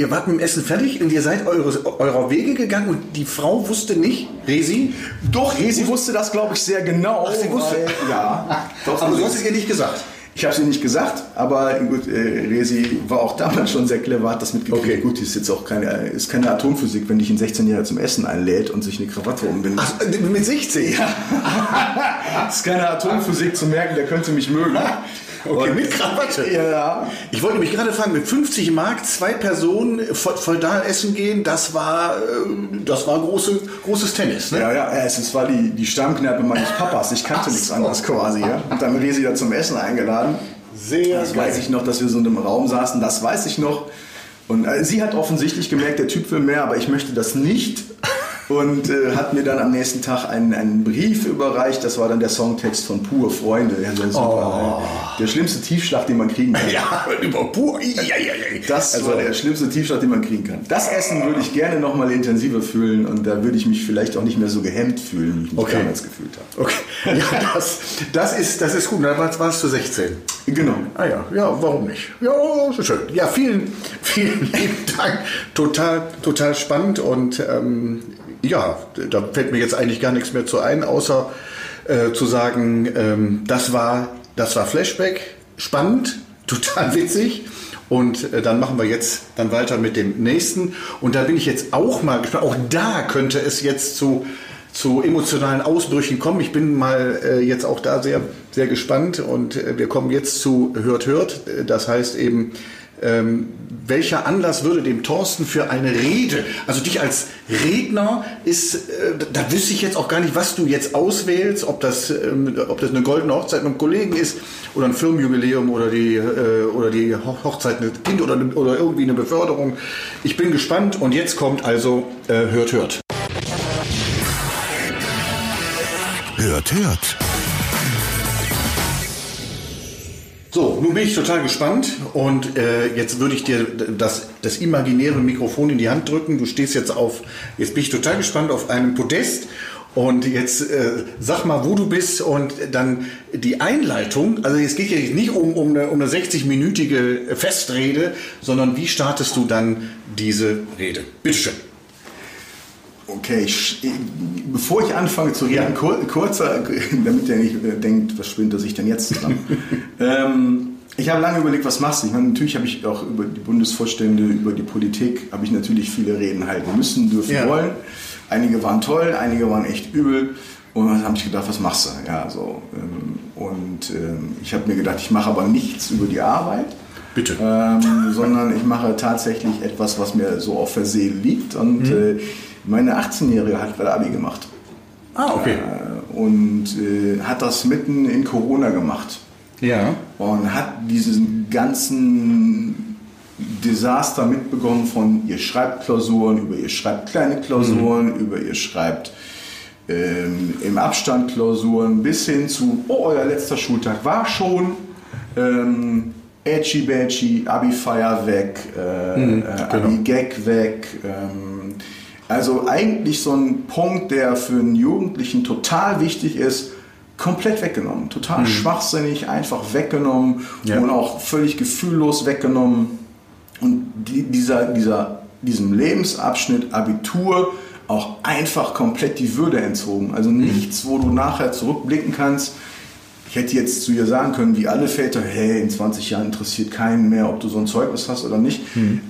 Speaker 2: ihr wart mit dem Essen fertig und ihr seid eure, eurer Wege gegangen und die Frau wusste nicht, Resi,
Speaker 3: Doch, Resi wusste das, glaube ich, sehr genau.
Speaker 2: Ach, sie wusste.
Speaker 3: weil- ja. Doch,
Speaker 2: aber du hast es ihr nicht gesagt.
Speaker 3: Ich habe es ihr nicht gesagt, aber gut, äh, Resi war auch damals schon sehr clever, hat das mitgekriegt.
Speaker 2: Okay.
Speaker 3: Gut, die ist jetzt auch keine, ist keine Atomphysik, wenn dich ein 16-Jähriger zum Essen einlädt und sich eine Krawatte umbindet.
Speaker 2: Ach, äh, mit 16? Ja.
Speaker 3: Ist keine Atomphysik zu merken, der könnte mich mögen.
Speaker 2: Okay,
Speaker 3: Und-
Speaker 2: mit Krawatte.
Speaker 3: Ja.
Speaker 2: Ich wollte mich gerade fragen, mit 50 Mark zwei Personen da essen gehen, das war, äh, das war große, großes Tennis. Ne?
Speaker 3: Ja, ja, es war die, die Stammkneipe meines Papas. Ich kannte
Speaker 2: Ach
Speaker 3: nichts
Speaker 2: so.
Speaker 3: anderes quasi. Ja? Und dann Resi da zum Essen eingeladen.
Speaker 2: Sehr
Speaker 3: Das weiß ich noch, dass wir so in einem Raum saßen, das weiß ich noch. Und äh, sie hat offensichtlich gemerkt, der Typ will mehr, aber ich möchte das nicht. Und äh, hat mir dann am nächsten Tag einen, einen Brief überreicht. Das war dann der Songtext von Pure Freunde. Ja, so super, äh, Der schlimmste Tiefschlag, den man kriegen kann.
Speaker 2: Ja, über pur. Ja, ja, ja.
Speaker 3: Das
Speaker 2: also,
Speaker 3: war der schlimmste Tiefschlag, den man kriegen kann. Das Essen würde ich gerne noch mal intensiver fühlen und da würde ich mich vielleicht auch nicht mehr so gehemmt fühlen, wie ich mich
Speaker 2: Okay.
Speaker 3: damals gefühlt habe.
Speaker 2: Okay, ja, das, das, ist, das ist gut. Da warst, warst du 16.
Speaker 3: Genau.
Speaker 2: Ah ja, ja, warum nicht? Ja, so schön. Ja, vielen, vielen lieben Dank. Total, total spannend und ähm, ja, da fällt mir jetzt eigentlich gar nichts mehr zu ein, außer äh, zu sagen, ähm, das war, das war Flashback, spannend, total witzig Und äh, dann machen wir jetzt dann weiter mit dem nächsten. Und da bin ich jetzt auch mal gespannt. Auch da könnte es jetzt zu, zu emotionalen Ausbrüchen kommen. Ich bin mal äh, jetzt auch da sehr, sehr gespannt. Und äh, wir kommen jetzt zu Hört, Hört. Das heißt eben, ähm, welcher Anlass würde dem Thorsten für eine Rede, also dich als Redner ist, äh, da wüsste ich jetzt auch gar nicht, was du jetzt auswählst, ob das, ähm, ob das eine goldene Hochzeit mit einem Kollegen ist oder ein Firmenjubiläum oder die, äh, oder die Ho- Hochzeit mit Kind oder, oder irgendwie eine Beförderung. Ich bin gespannt und jetzt kommt also äh, Hört, Hört.
Speaker 1: Hört, hört.
Speaker 2: So, nun bin ich total gespannt und äh, jetzt würde ich dir das, das imaginäre Mikrofon in die Hand drücken. Du stehst jetzt auf, jetzt bin ich total gespannt auf einem Podest und jetzt äh, sag mal, wo du bist und dann die Einleitung. Also es geht ja nicht um, um eine, um eine 60-minütige Festrede, sondern wie startest du dann diese Rede? Bitteschön.
Speaker 3: Okay, ich, bevor ich anfange zu reden, kur, kurzer, damit der nicht äh, denkt, was spinnt er sich denn jetzt zusammen. ähm, ich habe lange überlegt, was machst du? Ich meine, natürlich habe ich auch über die Bundesvorstände, über die Politik, habe ich natürlich viele Reden halten müssen, dürfen,
Speaker 2: Ja.
Speaker 3: wollen. Einige waren toll, einige waren echt übel. Und dann habe ich gedacht, was machst du? Ja, so. Ähm, und ähm, ich habe mir gedacht, ich mache aber nichts über die Arbeit.
Speaker 2: Bitte.
Speaker 3: Ähm, sondern ich mache tatsächlich etwas, was mir so auf der Seele liegt. Und
Speaker 2: Mhm.
Speaker 3: äh, meine 18-Jährige hat gerade Abi gemacht.
Speaker 2: Ah, okay.
Speaker 3: Äh, und äh, hat das mitten in Corona gemacht.
Speaker 2: Ja.
Speaker 3: Und hat diesen ganzen Desaster mitbekommen von ihr schreibt Klausuren, über ihr schreibt kleine Klausuren, über ihr schreibt ähm, im Abstand Klausuren bis hin zu, oh, euer letzter Schultag war schon. Ähm, Edgy Badgy, Abi-Feier weg, äh, äh, Abi-Gag weg. Ähm, also eigentlich so ein Punkt, der für einen Jugendlichen total wichtig ist, komplett weggenommen. Total schwachsinnig, einfach weggenommen
Speaker 2: Ja.
Speaker 3: und auch völlig gefühllos weggenommen. Und die, dieser, dieser, diesem Lebensabschnitt Abitur auch einfach komplett die Würde entzogen. Also nichts, wo du nachher zurückblicken kannst. Ich hätte jetzt zu ihr sagen können, wie alle Väter, hey, in 20 Jahren interessiert keinen mehr, ob du so ein Zeugnis hast oder nicht.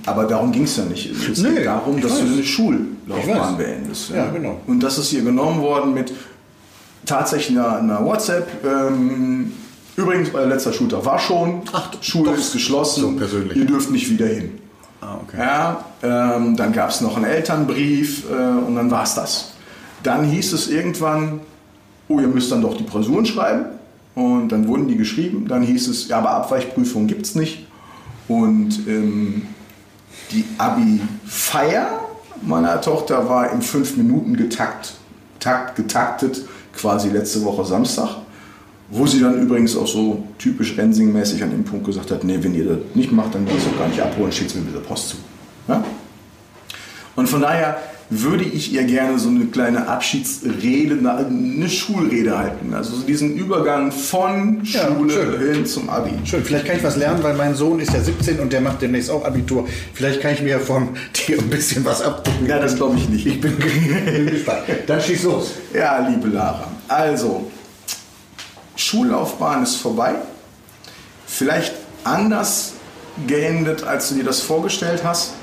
Speaker 3: Aber darum ging es ja nicht. Es
Speaker 2: Nee,
Speaker 3: geht darum, dass du
Speaker 2: weiß.
Speaker 3: deine
Speaker 2: Ich
Speaker 3: Schullaufbahn beendest.
Speaker 2: Ja, genau.
Speaker 3: Und das ist ihr genommen worden mit tatsächlich einer, einer WhatsApp. Ähm, übrigens, euer letzter Schultag war schon.
Speaker 2: Ach,
Speaker 3: Schule
Speaker 2: doch.
Speaker 3: ist geschlossen.
Speaker 2: So persönlich.
Speaker 3: Ihr dürft nicht wieder hin.
Speaker 2: Ah, okay.
Speaker 3: Ja, ähm, dann gab es noch einen Elternbrief äh, und dann war es das. Dann hieß es irgendwann, oh, ihr müsst dann doch die Klausuren schreiben. Und dann wurden die geschrieben. Dann hieß es, ja, aber Abweichprüfung gibt es nicht. Und ähm, die Abi-Feier meiner Tochter war im 5-Minuten-Getakt Takt, getaktet, quasi letzte Woche Samstag. Wo sie dann übrigens auch so typisch Rensing-mäßig an dem Punkt gesagt hat, nee, wenn ihr das nicht macht, dann geht es auch gar nicht abholen, schickt mir bitte Post zu. Ja? Und von daher würde ich ihr gerne so eine kleine Abschiedsrede, eine- Schulrede halten. Also so diesen Übergang von
Speaker 2: Ja,
Speaker 3: Schule
Speaker 2: schön.
Speaker 3: hin zum Abi.
Speaker 2: Schön, vielleicht kann ich was lernen, weil mein Sohn ist ja 17 und der macht demnächst auch Abitur. Vielleicht kann ich mir von dir ein bisschen was abgucken.
Speaker 3: Ja, das glaube ich nicht.
Speaker 2: Ich bin gespannt. Dann schieß los.
Speaker 3: Ja, liebe Lara. Also, Schullaufbahn ist vorbei. Vielleicht anders geendet, als du dir das vorgestellt hast.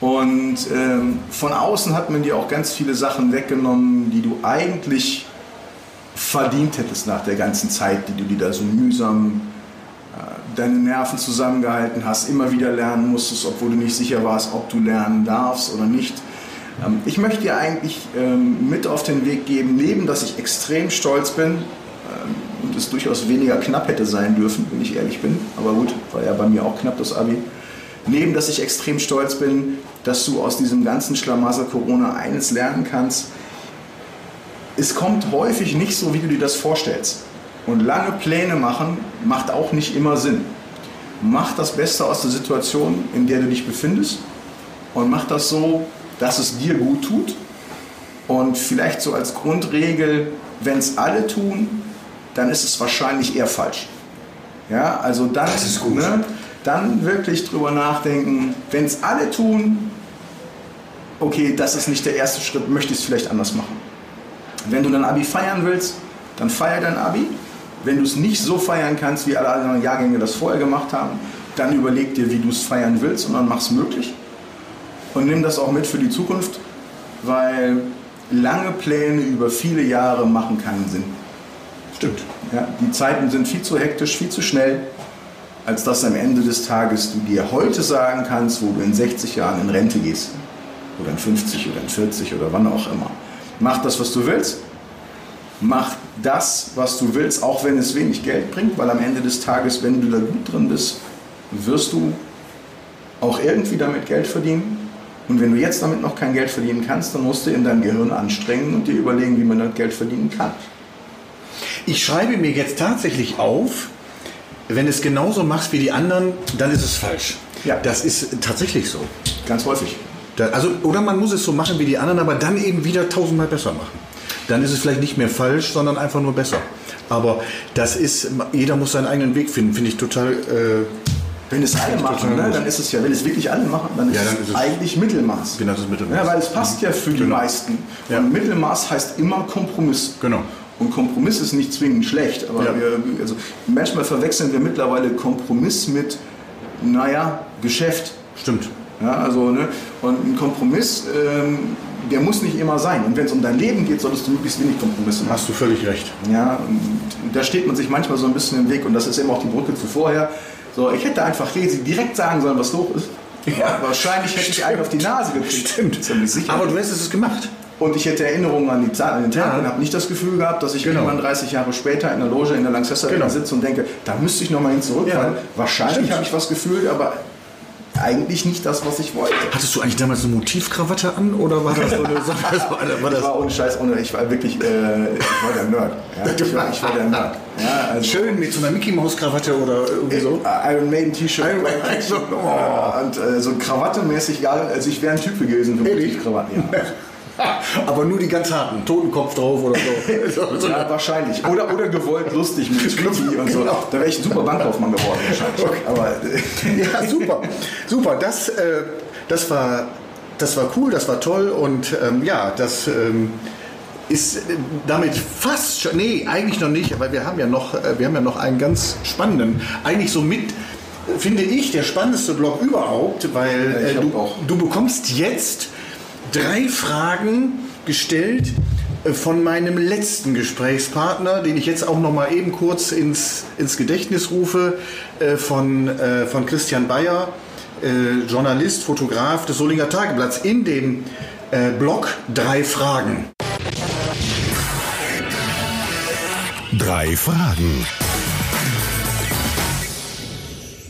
Speaker 3: Und ähm, von außen hat man dir auch ganz viele Sachen weggenommen, die du eigentlich verdient hättest nach der ganzen Zeit, die du dir da so mühsam äh, deine Nerven zusammengehalten hast, immer wieder lernen musstest, obwohl du nicht sicher warst, ob du lernen darfst oder nicht. Ähm, ich möchte dir eigentlich ähm, mit auf den Weg geben, neben dass ich extrem stolz bin ähm, und es durchaus weniger knapp hätte sein dürfen, wenn ich ehrlich bin, aber gut, war ja bei mir auch knapp das Abi. Neben dass ich extrem stolz bin, dass du aus diesem ganzen Schlamassel Corona eines lernen kannst, es kommt häufig nicht so, wie du dir das vorstellst. Und lange Pläne machen macht auch nicht immer Sinn. Mach das Beste aus der Situation, in der du dich befindest und mach das so, dass es dir gut tut. Und vielleicht so als Grundregel, wenn es alle tun, dann ist es wahrscheinlich eher falsch. Ja, also dann. Ne, dann wirklich drüber nachdenken, wenn es alle tun, okay, das ist nicht der erste Schritt, möchte ich es vielleicht anders machen. Wenn du dein Abi feiern willst, dann feier dein Abi. Wenn du es nicht so feiern kannst, wie alle anderen Jahrgänge das vorher gemacht haben, dann überleg dir, wie du es feiern willst und dann mach's möglich. Und nimm das auch mit für die Zukunft, weil lange Pläne über viele Jahre machen keinen Sinn.
Speaker 2: Stimmt.
Speaker 3: Ja, die Zeiten sind viel zu hektisch, viel zu schnell, als dass am Ende des Tages du dir heute sagen kannst, wo du in 60 Jahren in Rente gehst. Oder in 50 oder in 40 oder wann auch immer. Mach das, was du willst. Mach das, was du willst, auch wenn es wenig Geld bringt, weil am Ende des Tages, wenn du da gut drin bist, wirst du auch irgendwie damit Geld verdienen. Und wenn du jetzt damit noch kein Geld verdienen kannst, dann musst du in deinem Gehirn anstrengen und dir überlegen, wie man damit Geld verdienen kann.
Speaker 2: Ich schreibe mir jetzt tatsächlich auf, wenn es genauso machst wie die anderen, dann ist es falsch.
Speaker 3: Ja.
Speaker 2: Das ist tatsächlich so.
Speaker 3: Ganz häufig.
Speaker 2: Da, also, oder man muss es so machen wie die anderen, aber dann eben wieder tausendmal besser machen. Dann ist es vielleicht nicht mehr falsch, sondern einfach nur besser. Aber das ist, jeder muss seinen eigenen Weg finden, finde ich total. Äh,
Speaker 3: Wenn es alle machen, ne, dann ist es ja, wenn es wirklich alle machen, dann ist,
Speaker 2: Ja, dann
Speaker 3: es
Speaker 2: ist es-
Speaker 3: eigentlich Mittelmaß.
Speaker 2: Genau, das ist Mittelmaß.
Speaker 3: Ja, weil es passt ja für die
Speaker 2: Genau.
Speaker 3: meisten.
Speaker 2: Ja.
Speaker 3: Und Mittelmaß heißt immer Kompromiss.
Speaker 2: Genau.
Speaker 3: Und Kompromiss ist nicht zwingend schlecht, aber
Speaker 2: Ja.
Speaker 3: wir, also manchmal verwechseln wir mittlerweile Kompromiss mit, naja, Geschäft.
Speaker 2: stimmt.
Speaker 3: Ja, also, ne? Und ein Kompromiss, ähm, der muss nicht immer sein. Und wenn es um dein Leben geht, solltest du möglichst wenig Kompromisse machen.
Speaker 2: Hast du völlig recht.
Speaker 3: Ja, und da steht man sich manchmal so ein bisschen im Weg und das ist eben auch die Brücke zu vorher. So, ich hätte einfach direkt sagen sollen, was los ist.
Speaker 2: Ja.
Speaker 3: Wahrscheinlich hätte ich einen auf die Nase gekriegt.
Speaker 2: Stimmt.
Speaker 3: Ziemlich sicher.
Speaker 2: Aber du hast es gemacht.
Speaker 3: und ich hätte Erinnerungen an, die Zeit, an den Tag
Speaker 2: Ja.
Speaker 3: und habe nicht das Gefühl gehabt, dass ich
Speaker 2: Genau.
Speaker 3: irgendwann 30 Jahre später in der Loge in der Lanxess
Speaker 2: Genau.
Speaker 3: sitze und denke, da müsste ich nochmal hin zurückfallen.
Speaker 2: Ja.
Speaker 3: Wahrscheinlich
Speaker 2: Stimmt.
Speaker 3: habe ich was gefühlt, aber eigentlich nicht das, was ich wollte.
Speaker 2: Hattest du eigentlich damals eine Motivkrawatte an oder war das so eine das war, war
Speaker 3: Ich
Speaker 2: das
Speaker 3: war ohne Scheiß, ohne, ich war wirklich, äh, ich war der Nerd. Ja, ich, war, ich war der Nerd. Ja, also,
Speaker 2: schön mit so einer Mickey Maus Krawatte oder irgendwie so?
Speaker 3: Äh, Iron Maiden T-Shirt.
Speaker 2: Iron Maiden, so, oh.
Speaker 3: Und äh, so krawattemäßig, ja, also ich wäre ein Typ gewesen für
Speaker 2: Ehrlich?
Speaker 3: Krawatten. Ja.
Speaker 2: Aber nur die ganz harten, Totenkopf drauf oder so. so,
Speaker 3: ja, wahrscheinlich. Oder, oder gewollt lustig mit Tweety und so.
Speaker 2: Genau.
Speaker 3: Da wäre ich ein super Bankkaufmann geworden wahrscheinlich. Aber äh,
Speaker 2: Ja, super. Super, das, äh, das, war, das war cool, das war toll und ähm, ja, das ähm, ist äh, damit fast schon, nee, eigentlich noch nicht, aber wir haben ja noch, äh, wir haben ja noch einen ganz spannenden, eigentlich so mit, finde ich, der spannendste Blog überhaupt, weil äh, du,
Speaker 3: auch.
Speaker 2: du bekommst jetzt drei Fragen gestellt äh, von meinem letzten Gesprächspartner, den ich jetzt auch noch mal eben kurz ins, ins Gedächtnis rufe, äh, von, äh, von Christian Bayer, Journalist, Fotograf des Solinger Tageblatts, in dem Blog Drei Fragen.
Speaker 1: Drei Fragen.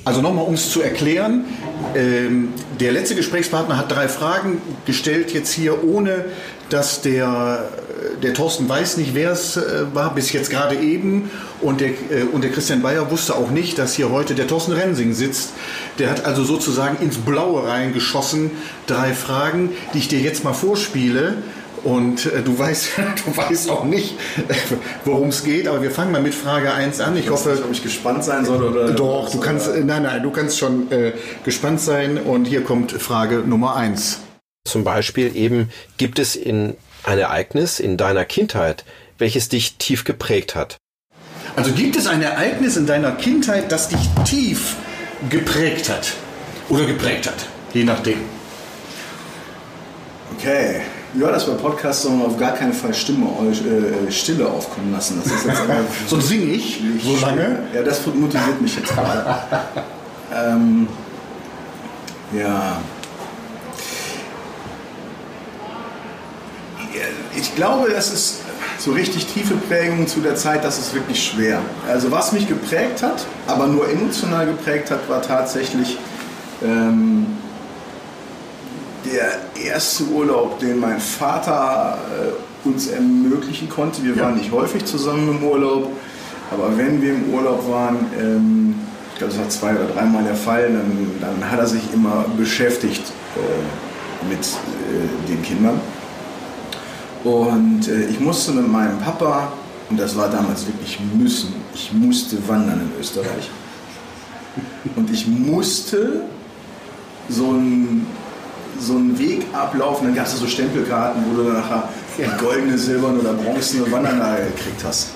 Speaker 2: Also nochmal, um es zu erklären, ähm, der letzte Gesprächspartner hat drei Fragen gestellt, jetzt hier, ohne dass der, äh, der Thorsten weiß nicht, wer es äh, war, bis jetzt gerade eben. Und der, äh, und der Christian Bayer wusste auch nicht, dass hier heute der Thorsten Rensing sitzt. Der hat also sozusagen ins Blaue reingeschossen, drei Fragen, die ich dir jetzt mal vorspiele. Und äh, du weißt, du weißt auch nicht, worum es geht, aber wir fangen mal mit Frage 1 an. Ich hoffe,
Speaker 3: ob ich gespannt sein soll oder.
Speaker 2: doch, du kannst, äh, nein, nein, du kannst schon äh, gespannt sein. Und hier kommt Frage Nummer eins.
Speaker 4: Zum Beispiel eben, gibt es in ein Ereignis in deiner Kindheit, welches dich tief geprägt hat?
Speaker 2: Also gibt es ein Ereignis in deiner Kindheit, das dich tief geprägt hat? Oder geprägt hat? Je nachdem.
Speaker 3: Okay. Ja, das bei Podcasts soll man auf gar keinen Fall Stimme, äh, Stille aufkommen lassen. Das ist jetzt
Speaker 2: Sonst singe ich so lange.
Speaker 3: Ja, das motiviert mich jetzt gerade. ähm, ja. Ich glaube, das ist so richtig tiefe Prägung zu der Zeit, das ist wirklich schwer. Also was mich geprägt hat, aber nur emotional geprägt hat, war tatsächlich ähm, der erste Urlaub, den mein Vater äh, uns ermöglichen konnte. Wir
Speaker 2: Ja.
Speaker 3: waren nicht häufig zusammen im Urlaub, aber wenn wir im Urlaub waren, ähm, ich glaube, das war zwei oder dreimal der Fall, dann, dann hat er sich immer beschäftigt äh, mit äh, den Kindern. Und äh, ich musste mit meinem Papa, und das war damals wirklich müssen, ich musste wandern in Österreich. Und ich musste so einen so einen Weg ablaufen, dann gab es so Stempelkarten, wo du dann nachher die goldene, silberne oder bronzene Wandernahe gekriegt hast.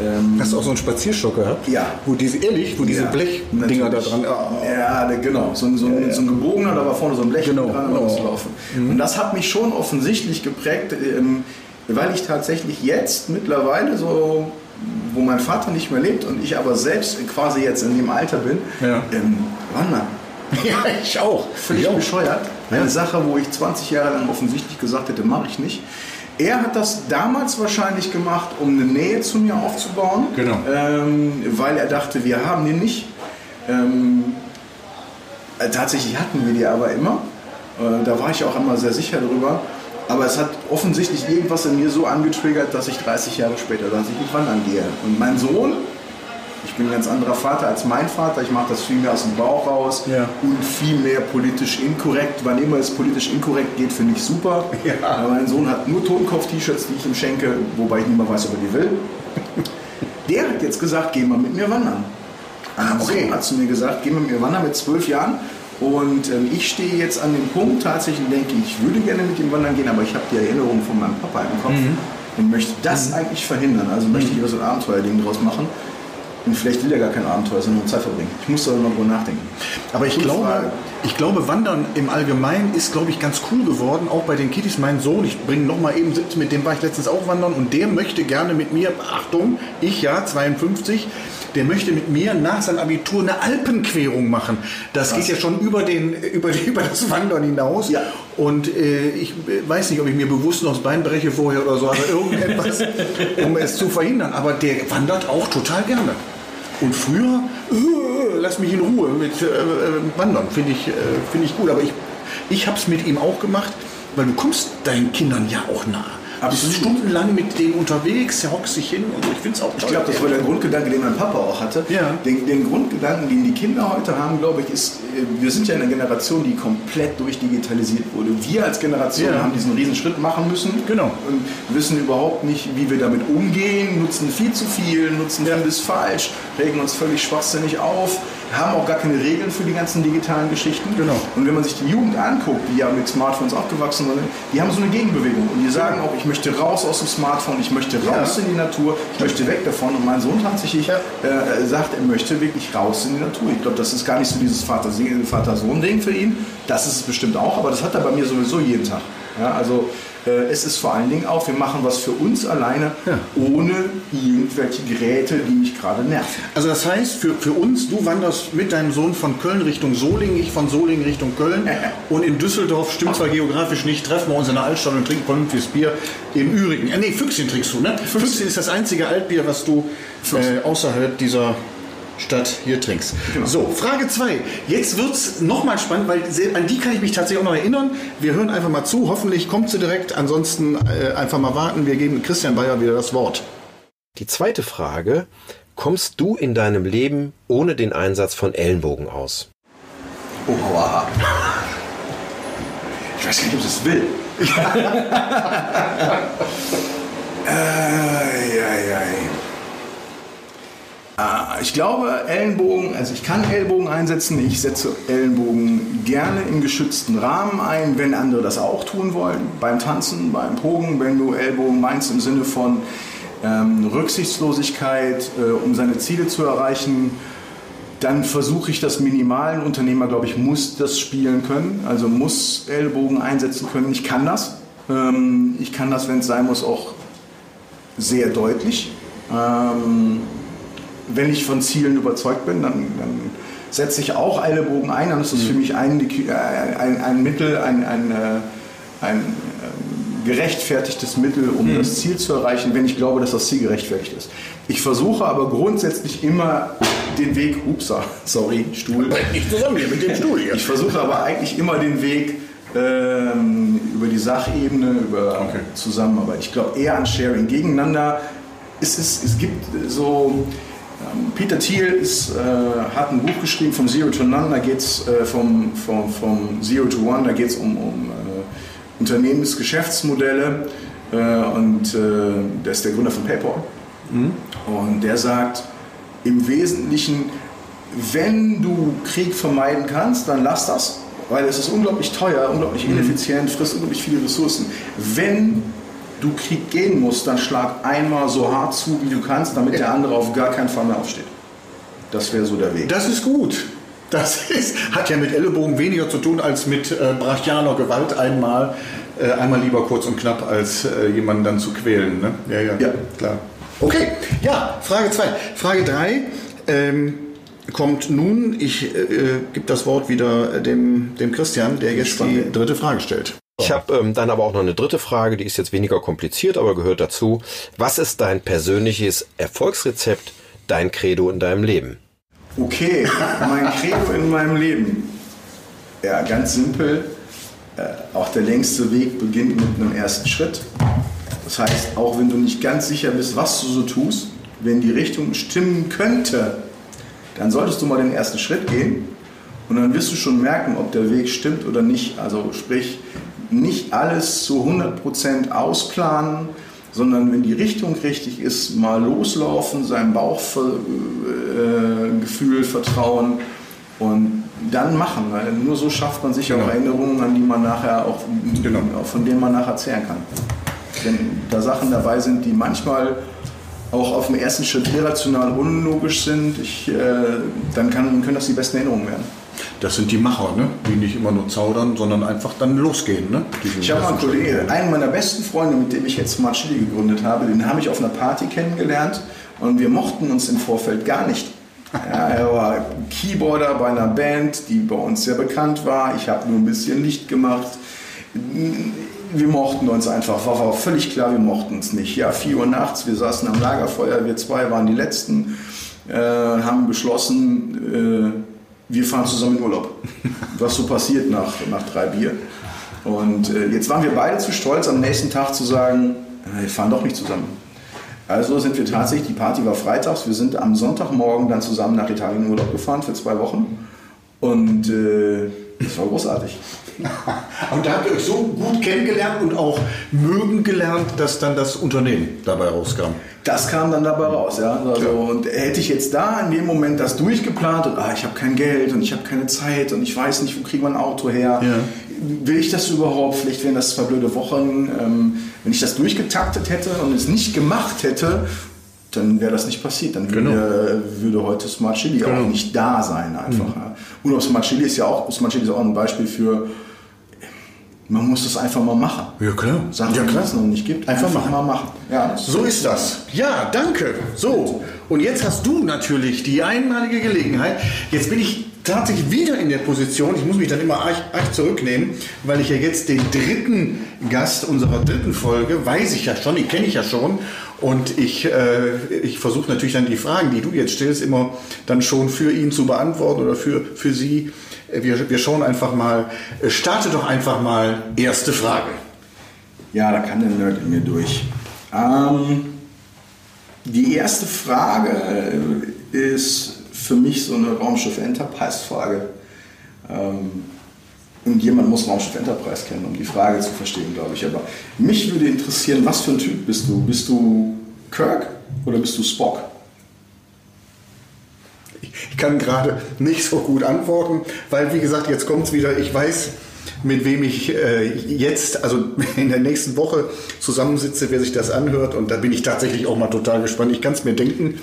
Speaker 3: Ähm,
Speaker 2: Hast du auch so einen Spazierstock gehabt?
Speaker 3: Ja.
Speaker 2: Wo diese, ehrlich, wo diese
Speaker 3: ja,
Speaker 2: Blechdinger da dran. Oh.
Speaker 3: Ja, genau. So, ein- so, ein- so ein gebogener, da war vorne so ein Blech
Speaker 2: Genau.
Speaker 3: dran, um
Speaker 2: Oh.
Speaker 3: zu laufen. Und das hat mich schon offensichtlich geprägt, ähm, weil ich tatsächlich jetzt mittlerweile so, wo mein Vater nicht mehr lebt und ich aber selbst quasi jetzt in dem Alter bin,
Speaker 2: Ja.
Speaker 3: ähm, wandern.
Speaker 2: Ja, ich auch.
Speaker 3: Völlig
Speaker 2: Ich auch.
Speaker 3: bescheuert. Eine. Sache, wo ich 20 Jahre lang offensichtlich gesagt hätte, mache ich nicht. Er hat das damals wahrscheinlich gemacht, um eine Nähe zu mir aufzubauen.
Speaker 2: Genau.
Speaker 3: Ähm, weil er dachte, wir haben den nicht. Ähm, äh, tatsächlich hatten wir die aber immer. Äh, da war ich auch immer sehr sicher drüber. Aber es hat offensichtlich irgendwas in mir so angetriggert, dass ich 30 Jahre später tatsächlich wandern gehe. Und mein Sohn, ich bin ein ganz anderer Vater als mein Vater. Ich mache das viel mehr aus dem Bauch raus
Speaker 2: Ja.
Speaker 3: und viel mehr politisch inkorrekt. Wann immer es politisch inkorrekt geht, finde ich super.
Speaker 2: Ja.
Speaker 3: Mein Sohn hat nur Totenkopf-T-Shirts, die ich ihm schenke, wobei ich nicht mal weiß, ob er die will. Der hat jetzt gesagt, geh mal mit mir wandern.
Speaker 2: Okay.
Speaker 3: So hat zu mir gesagt, geh mal mit mir wandern mit zwölf Jahren. Und ähm, ich stehe jetzt an dem Punkt tatsächlich denke, ich würde gerne mit ihm wandern gehen, aber ich habe die Erinnerung von meinem Papa im Kopf
Speaker 2: Mhm.
Speaker 3: und möchte das eigentlich verhindern. Also möchte ich so ein Abenteuerding draus machen. Und vielleicht will er gar kein Abenteuer, sondern Zeit verbringen. Ich muss da noch drüber nachdenken.
Speaker 2: Aber ich
Speaker 3: Gute
Speaker 2: glaube,
Speaker 3: Frage.
Speaker 2: ich glaube, Wandern im Allgemeinen ist, glaube ich, ganz cool geworden, auch bei den Kiddies. Mein Sohn, ich bringe noch mal eben 17, mit dem war ich letztens auch wandern und der möchte gerne mit mir, Achtung, ich ja, 52, der möchte mit mir nach seinem Abitur eine Alpenquerung machen. Das geht ja schon über, den, über, über das Wandern hinaus.
Speaker 3: Ja.
Speaker 2: Und äh, ich weiß nicht, ob ich mir bewusst noch das Bein breche vorher oder so, aber irgendetwas, um es zu verhindern. Aber der wandert auch total gerne. Und früher, äh, lass mich in Ruhe mit äh, äh, Wandern, finde ich, äh, finde ich gut. Aber ich, ich habe es mit ihm auch gemacht, weil du kommst deinen Kindern ja auch Bist
Speaker 3: Absolut.
Speaker 2: stundenlang mit denen unterwegs, der hockt sich hin und ich finde es auch
Speaker 3: Ich glaube, das war der Grundgedanke, den mein Papa auch hatte.
Speaker 2: Ja.
Speaker 3: Den, den Grundgedanken, den die Kinder heute haben, glaube ich, ist, äh, wir sind ja eine Generation, die komplett durchdigitalisiert wurde. Wir als Generation
Speaker 2: Ja.
Speaker 3: haben diesen riesen Schritt machen müssen
Speaker 2: Genau.
Speaker 3: und wissen überhaupt nicht, wie wir damit umgehen, nutzen viel zu viel, nutzen vieles falsch, regen uns völlig schwachsinnig auf, haben auch gar keine Regeln für die ganzen digitalen Geschichten.
Speaker 2: Genau.
Speaker 3: Und wenn man sich die Jugend anguckt, die ja mit Smartphones aufgewachsen sind, die haben so eine Gegenbewegung und die sagen auch, ich möchte raus aus dem Smartphone, ich möchte raus in die Natur, ich möchte weg davon. Und mein Sohn tatsächlich äh, sagt, er möchte wirklich raus in die Natur. Ich glaube, das ist gar nicht so dieses Vater-Sohn-Ding für ihn. Das ist es bestimmt auch, aber das hat er bei mir sowieso jeden Tag. Ja, also äh, es ist vor allen Dingen auch, wir machen was für uns alleine,
Speaker 2: Ja.
Speaker 3: ohne irgendwelche Geräte, die mich gerade nerven.
Speaker 2: Also das heißt, für, für uns, du wanderst mit deinem Sohn von Köln Richtung Solingen, ich von Solingen Richtung Köln. Und in Düsseldorf stimmt zwar geografisch nicht, treffen wir uns in der Altstadt und trinken vernünftiges Bier. Im Übrigen, äh, nee, Füchschen trinkst du, ne? Füchschen, ist das einzige Altbier, was du äh, außerhalb dieser Stadt hier trinkst.
Speaker 3: Genau.
Speaker 2: So, Frage 2. Jetzt wird es nochmal spannend, weil an die kann ich mich tatsächlich auch noch erinnern. Wir hören einfach mal zu, hoffentlich kommt sie direkt. Ansonsten äh, einfach mal warten. Wir geben Christian Bayer wieder das Wort.
Speaker 4: Die zweite Frage, kommst du in deinem Leben ohne den Einsatz von Ellenbogen aus?
Speaker 3: Oh, aua. Ich weiß gar nicht, ob ich das will. Ei, ei, ei. Ah, Ich glaube, Ellenbogen, also ich kann Ellbogen einsetzen. Ich setze Ellenbogen gerne im geschützten Rahmen ein, wenn andere das auch tun wollen. Beim Tanzen, beim Pogen, wenn du Ellbogen meinst im Sinne von ähm, Rücksichtslosigkeit, äh, um seine Ziele zu erreichen, dann versuche ich das minimal. Ein Unternehmer, glaube ich, muss das spielen können, also muss Ellbogen einsetzen können. Ich kann das. Ähm, ich kann das, wenn es sein muss, auch sehr deutlich. Ähm, wenn ich von Zielen überzeugt bin, dann, dann setze ich auch Ellbogen ein. Dann ist das für mich ein, äh, ein, ein Mittel, ein, ein, äh, ein ähm, gerechtfertigtes Mittel, um das Ziel zu erreichen, wenn ich glaube, dass das Ziel gerechtfertigt ist. Ich versuche aber grundsätzlich immer den Weg, upsa, sorry, Stuhl.
Speaker 2: Nicht zusammen hier mit dem Stuhl hier.
Speaker 3: Ich versuche aber eigentlich immer den Weg ähm, über die Sachebene, über Zusammenarbeit. Ich glaube eher an Sharing. Gegeneinander, es, ist, es gibt so, Peter Thiel ist, äh, hat ein Buch geschrieben, vom Zero to None, da geht es äh, vom, vom, vom Zero to One, da geht es um, um äh, Unternehmensgeschäftsmodelle. Äh, und äh, der ist der Gründer von PayPal. Und der sagt, im Wesentlichen, wenn du Krieg vermeiden kannst, dann lass das, weil es ist unglaublich teuer, unglaublich ineffizient, frisst unglaublich viele Ressourcen. Wenn du Krieg gehen musst, dann schlag einmal so hart zu, wie du kannst, damit der andere auf gar keinen Fall mehr aufsteht. Das wäre so der Weg.
Speaker 2: Das ist gut. Das ist, hat ja mit Ellenbogen weniger zu tun als mit äh, brachialer Gewalt einmal. Äh, einmal lieber kurz und knapp, als äh, jemanden dann zu quälen. Ne? Ja, ja,
Speaker 3: Ja.
Speaker 2: klar. Okay, ja, Frage 2. Frage 3 ähm, kommt nun. Ich äh, äh, gebe das Wort wieder dem, dem Christian, der jetzt die dritte Frage stellt.
Speaker 4: Ich habe ähm, dann aber auch noch eine dritte Frage, die ist jetzt weniger kompliziert, aber gehört dazu. Was ist dein persönliches Erfolgsrezept, dein Credo in deinem Leben?
Speaker 3: Okay, mein Credo in meinem Leben. Ja, ganz simpel. Äh, auch der längste Weg beginnt mit einem ersten Schritt. Das heißt, auch wenn du nicht ganz sicher bist, was du so tust, wenn die Richtung stimmen könnte, dann solltest du mal den ersten Schritt gehen und dann wirst du schon merken, ob der Weg stimmt oder nicht. Also sprich, nicht alles zu 100% ausplanen, sondern wenn die Richtung richtig ist, mal loslaufen, seinem Bauchgefühl äh, vertrauen und dann machen. Weil nur so schafft man sich
Speaker 2: Genau.
Speaker 3: auch Erinnerungen, an die man nachher auch,
Speaker 2: Genau.
Speaker 3: von denen man nachher erzählen kann. Wenn da Sachen dabei sind, die manchmal auch auf dem ersten Schritt irrational unlogisch sind, ich, äh, dann kann, können das die besten Erinnerungen werden.
Speaker 2: Das sind die Macher, ne? die nicht immer nur zaudern, sondern einfach dann losgehen. Ne?
Speaker 3: Ich habe mal einen. Kollegen, einen meiner besten Freunde, mit dem ich jetzt Smart Chili gegründet habe, den habe ich auf einer Party kennengelernt und wir mochten uns im Vorfeld gar nicht. Ja, er war Keyboarder bei einer Band, die bei uns sehr bekannt war. Ich habe nur ein bisschen Licht gemacht. Wir mochten uns einfach, war, war völlig klar, wir mochten uns nicht. Ja, 4 Uhr nachts, wir saßen am Lagerfeuer, wir zwei waren die Letzten, äh, haben beschlossen, äh, wir fahren zusammen in Urlaub. Was so passiert nach, nach drei Bier. Und äh, jetzt waren wir beide zu stolz, am nächsten Tag zu sagen, äh, wir fahren doch nicht zusammen. Also sind wir tatsächlich, die Party war freitags, wir sind am Sonntagmorgen dann zusammen nach Italien in Urlaub gefahren für zwei Wochen. Und äh, das war großartig.
Speaker 2: Und da habt ihr euch so gut kennengelernt und auch mögen gelernt, dass dann das Unternehmen dabei rauskam.
Speaker 3: Das kam dann dabei raus, ja. Also, und hätte ich jetzt da in dem Moment das durchgeplant und ah, ich habe kein Geld und ich habe keine Zeit und ich weiß nicht, wo kriegt man ein Auto her.
Speaker 2: Ja.
Speaker 3: Will ich das überhaupt? Vielleicht wären das zwei blöde Wochen. Ähm, wenn ich das durchgetaktet hätte und es nicht gemacht hätte, dann wäre das nicht passiert. Dann würde,
Speaker 2: Genau.
Speaker 3: würde heute Smart Chili
Speaker 2: Genau.
Speaker 3: auch nicht da sein einfach. ja. Und Smart Chili ist ja auch, Smart Chili ist auch ein Beispiel für, man muss es einfach mal machen.
Speaker 2: Ja, klar.
Speaker 3: Sachen,
Speaker 2: ja, klar.
Speaker 3: es noch nicht gibt,
Speaker 2: Einfach
Speaker 3: einfach, mal machen. Ja, das
Speaker 2: So ist das. Ja, danke. So, und jetzt hast du natürlich die einmalige Gelegenheit. Jetzt bin ich tatsächlich wieder in der Position, ich muss mich dann immer arg, arg zurücknehmen, weil ich ja jetzt den dritten Gast unserer dritten Folge, weiß ich ja schon, die kenne ich ja schon. Und ich, äh, ich versuche natürlich dann die Fragen, die du jetzt stellst, immer dann schon für ihn zu beantworten oder für, für sie. Wir, wir schauen einfach mal, äh, starte doch einfach mal erste Frage.
Speaker 3: Ja, da kann der Nerd in mir durch. Ähm, die erste Frage äh, ist für mich so eine Raumschiff Enterprise-Frage. Ähm, und jemand muss Raumschiff Enterprise kennen, um die Frage zu verstehen, glaube ich. Aber mich würde interessieren, was für ein Typ bist du? Bist du Kirk oder bist du Spock?
Speaker 2: Ich kann gerade nicht so gut antworten, weil wie gesagt, jetzt kommt es wieder, ich weiß, mit wem ich äh, jetzt, also in der nächsten Woche zusammensitze, wer sich das anhört und da bin ich tatsächlich auch mal total gespannt. Ich kann es mir denken.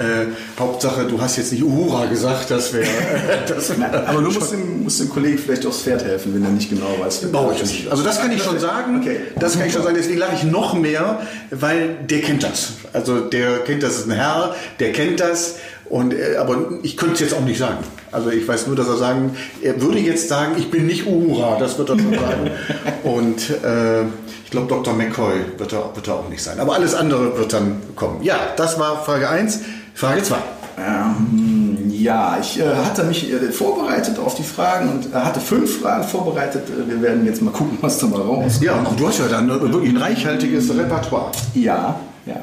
Speaker 2: Äh, Hauptsache, du hast jetzt nicht Uhura gesagt, das wäre... wär,
Speaker 3: Aber du musst dem, musst dem Kollegen vielleicht aufs Pferd helfen, wenn er nicht genau weiß.
Speaker 2: Brauche ich
Speaker 3: das
Speaker 2: nicht. Also das kann ich schon sagen.
Speaker 3: Okay.
Speaker 2: Das kann ich schon sagen. Deswegen lache ich noch mehr, weil der kennt das. Also der kennt das, ist ein Herr, der kennt das. Und, äh, aber ich könnte es jetzt auch nicht sagen. Also ich weiß nur, dass er sagen, er würde jetzt sagen, ich bin nicht Uhura, das wird er schon sagen. Und äh, ich glaube, Dr. McCoy wird er, wird er auch nicht sein. Aber alles andere wird dann kommen. Ja, das war Frage 1. Frage 2.
Speaker 3: Ähm, ja, ich äh, hatte mich äh, vorbereitet auf die Fragen und äh, hatte fünf Fragen vorbereitet. Wir werden jetzt mal gucken, was da mal rauskommt.
Speaker 2: Ja, du hast ja dann wirklich ein reichhaltiges Repertoire.
Speaker 3: Ja, ja.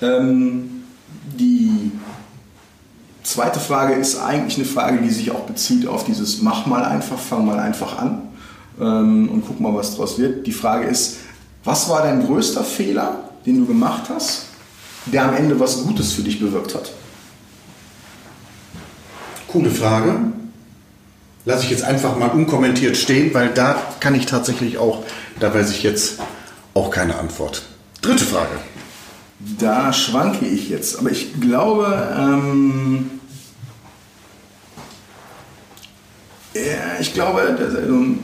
Speaker 3: Ähm, die zweite Frage ist eigentlich eine Frage, die sich auch bezieht auf dieses Mach mal einfach, fang mal einfach an ähm, und guck mal, was draus wird. Die Frage ist, was war dein größter Fehler, den du gemacht hast, der am Ende was Gutes für dich bewirkt hat?
Speaker 2: Coole Frage. Lasse ich jetzt einfach mal unkommentiert stehen, weil da kann ich tatsächlich auch, da weiß ich jetzt auch keine Antwort. Dritte Frage.
Speaker 3: Da schwanke ich jetzt, aber ich glaube, ähm, ja, ich glaube, das, ähm,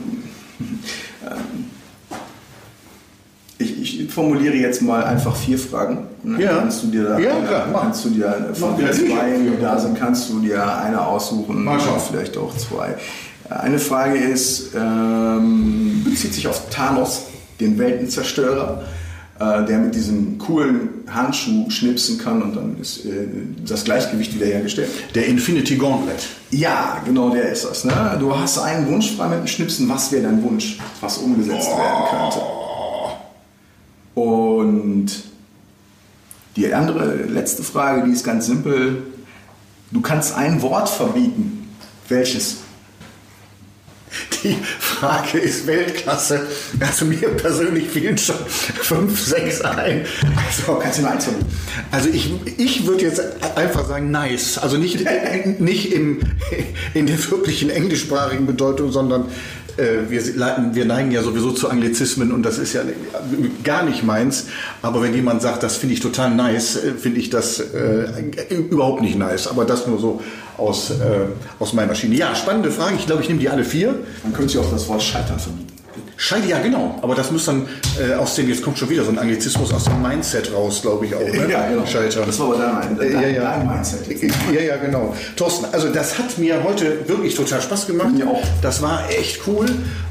Speaker 3: ich, formuliere jetzt mal einfach vier Fragen. Dann
Speaker 2: Ja.
Speaker 3: Kannst du dir da,
Speaker 2: Ja, klar, mach.
Speaker 3: kannst du dir von den zwei, die da sind, kannst du dir eine aussuchen,
Speaker 2: Mal schauen.
Speaker 3: vielleicht auch zwei. Eine Frage ist, ähm, bezieht sich auf Thanos, den Weltenzerstörer, äh, der mit diesem coolen Handschuh schnipsen kann und dann ist äh, das Gleichgewicht wiederhergestellt.
Speaker 2: Der Infinity Gauntlet.
Speaker 3: Ja, genau der ist das. Ne? Du hast einen Wunsch frei mit dem Schnipsen. Was wäre dein Wunsch, was umgesetzt werden könnte? Und die andere letzte Frage, die ist ganz simpel. Du kannst ein Wort verbieten. Welches?
Speaker 2: Die Frage ist Weltklasse. Also mir persönlich fielen schon fünf, sechs ein. Also,
Speaker 3: Kannst du eins verbieten?
Speaker 2: also ich, ich würde jetzt einfach sagen nice. Also nicht, nicht im, in der wirklichen englischsprachigen Bedeutung, sondern äh, wir, wir neigen ja sowieso zu Anglizismen und das ist ja gar nicht meins. Aber wenn jemand sagt, das finde ich total nice, äh, finde ich das äh, überhaupt nicht nice. Aber das nur so aus, äh, aus meiner Schiene. Ja, spannende Frage. Ich glaube, ich nehme die alle vier.
Speaker 3: Dann könntest du auch das Wort Scheitern verbieten.
Speaker 2: Scheide, ja genau, aber das muss dann äh, aus dem, jetzt kommt schon wieder so ein Anglizismus aus dem Mindset raus, glaube ich auch. Ne? Scheitern.
Speaker 3: Das war aber dein, dein,
Speaker 2: ja, ja.
Speaker 3: dein Mindset.
Speaker 2: Ja, ja, genau. Thorsten, also das hat mir heute wirklich total Spaß gemacht.
Speaker 3: Auch.
Speaker 2: Das war echt cool.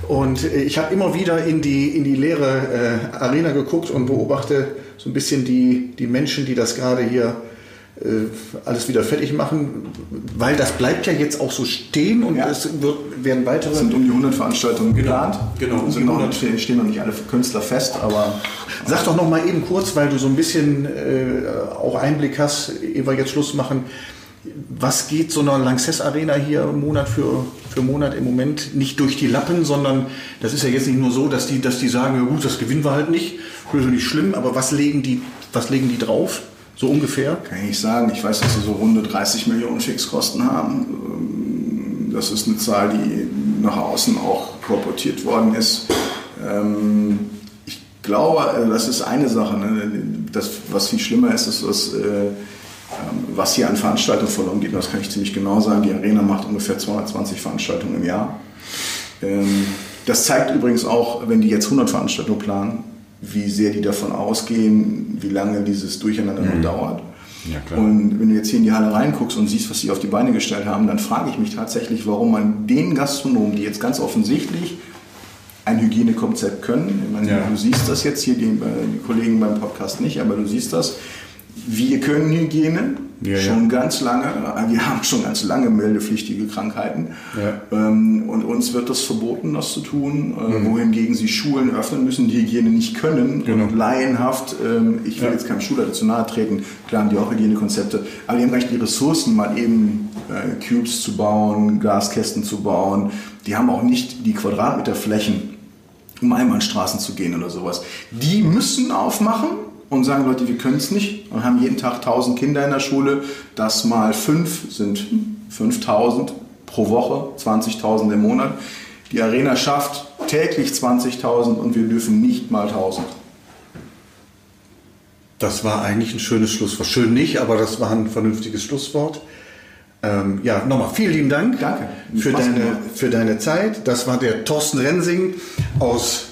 Speaker 2: Und äh, ich habe immer wieder in die, in die leere äh, Arena geguckt und beobachte so ein bisschen die, die Menschen, die das gerade hier alles wieder fertig machen, weil das bleibt ja jetzt auch so stehen und
Speaker 3: Ja.
Speaker 2: es wird, werden weitere.
Speaker 3: Es sind um die 100 Veranstaltungen geplant.
Speaker 2: genau, um
Speaker 3: Sind noch
Speaker 2: 100.
Speaker 3: nicht, stehen noch nicht alle Künstler fest, aber
Speaker 2: Sag doch noch mal eben kurz, weil du so ein bisschen äh, auch Einblick hast, ehe wir jetzt Schluss machen. Was geht so einer Lanxess Arena hier Monat für, für Monat im Moment nicht durch die Lappen, sondern das ist ja jetzt nicht nur so, dass die, dass die sagen, ja gut, das gewinnen wir halt nicht, das ist nicht schlimm, aber was legen die, was legen die drauf? So ungefähr?
Speaker 3: kann ich nicht sagen. Ich weiß, dass sie so runde 30 Millionen Fixkosten haben. Ähm, Das ist eine Zahl, die nach außen auch korportiert worden ist. Ähm, Ich glaube, äh, das ist eine Sache. ne? Das, was viel schlimmer ist, ist, dass, äh, ähm, was hier an Veranstaltungen verloren geht. Das kann ich ziemlich genau sagen. Die Arena macht ungefähr 220 Veranstaltungen im Jahr. Das zeigt übrigens auch, wenn die jetzt 100 Veranstaltungen planen, wie sehr die davon ausgehen, wie lange dieses Durcheinander noch dauert.
Speaker 2: Ja.
Speaker 3: Und wenn du jetzt hier in die Halle reinguckst und siehst, was sie auf die Beine gestellt haben, dann frage ich mich tatsächlich, warum man den Gastronomen, die jetzt ganz offensichtlich ein Hygienekonzept können, ich meine,
Speaker 2: Ja.
Speaker 3: du siehst das jetzt hier, die, äh, die Kollegen beim Podcast nicht, aber du siehst das, wir können Hygiene
Speaker 2: Ja, ja.
Speaker 3: schon ganz lange, wir haben schon ganz lange meldepflichtige Krankheiten
Speaker 2: Ja.
Speaker 3: ähm, und uns wird das verboten, das zu tun, äh,
Speaker 2: Mhm.
Speaker 3: wohingegen sie Schulen öffnen müssen, die Hygiene nicht können
Speaker 2: Genau.
Speaker 3: und laienhaft, ähm, ich will
Speaker 2: Ja.
Speaker 3: jetzt keinem Schulleiter zu nahe treten, klar haben die auch Hygienekonzepte, aber die haben gar nicht die Ressourcen, mal eben äh, Cubes zu bauen, Glaskästen zu bauen, die haben auch nicht die Quadratmeterflächen, um Einbahnstraßen zu gehen oder sowas. Die müssen aufmachen und sagen, Leute, wir können es nicht und haben jeden Tag 1000 Kinder in der Schule. Das mal 5 sind 5000 pro Woche, 20.000 im Monat. Die Arena schafft täglich 20.000 und wir dürfen nicht mal 1000.
Speaker 2: Das war eigentlich ein schönes Schlusswort. Schön nicht, aber das war ein vernünftiges Schlusswort. Ähm, ja, nochmal vielen lieben Dank
Speaker 3: Danke.
Speaker 2: für
Speaker 3: Spaß
Speaker 2: deine,
Speaker 3: gemacht.
Speaker 2: für deine Zeit. Das war der Thorsten Rensing aus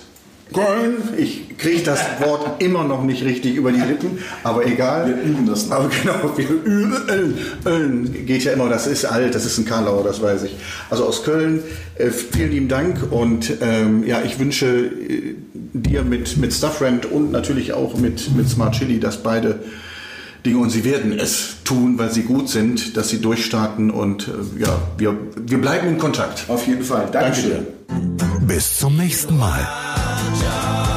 Speaker 2: Köln. Ich kriege das Wort immer noch nicht richtig über die Lippen, aber egal.
Speaker 3: Wir üben das noch.
Speaker 2: Aber genau, wir üben. Ölen geht ja immer, das ist alt, das ist ein Karlauer, das weiß ich. Also aus Köln, äh, vielen lieben Dank und ähm, ja, ich wünsche äh, dir mit, mit Stuffrent und natürlich auch mit, mit Smart Chili, dass beide Dinge und sie werden es tun, weil sie gut sind, dass sie durchstarten und äh, ja, wir, wir bleiben in Kontakt.
Speaker 3: Auf jeden Fall.
Speaker 2: Danke
Speaker 3: Dankeschön.
Speaker 2: dir.
Speaker 1: Bis zum nächsten Mal.
Speaker 5: Ciao.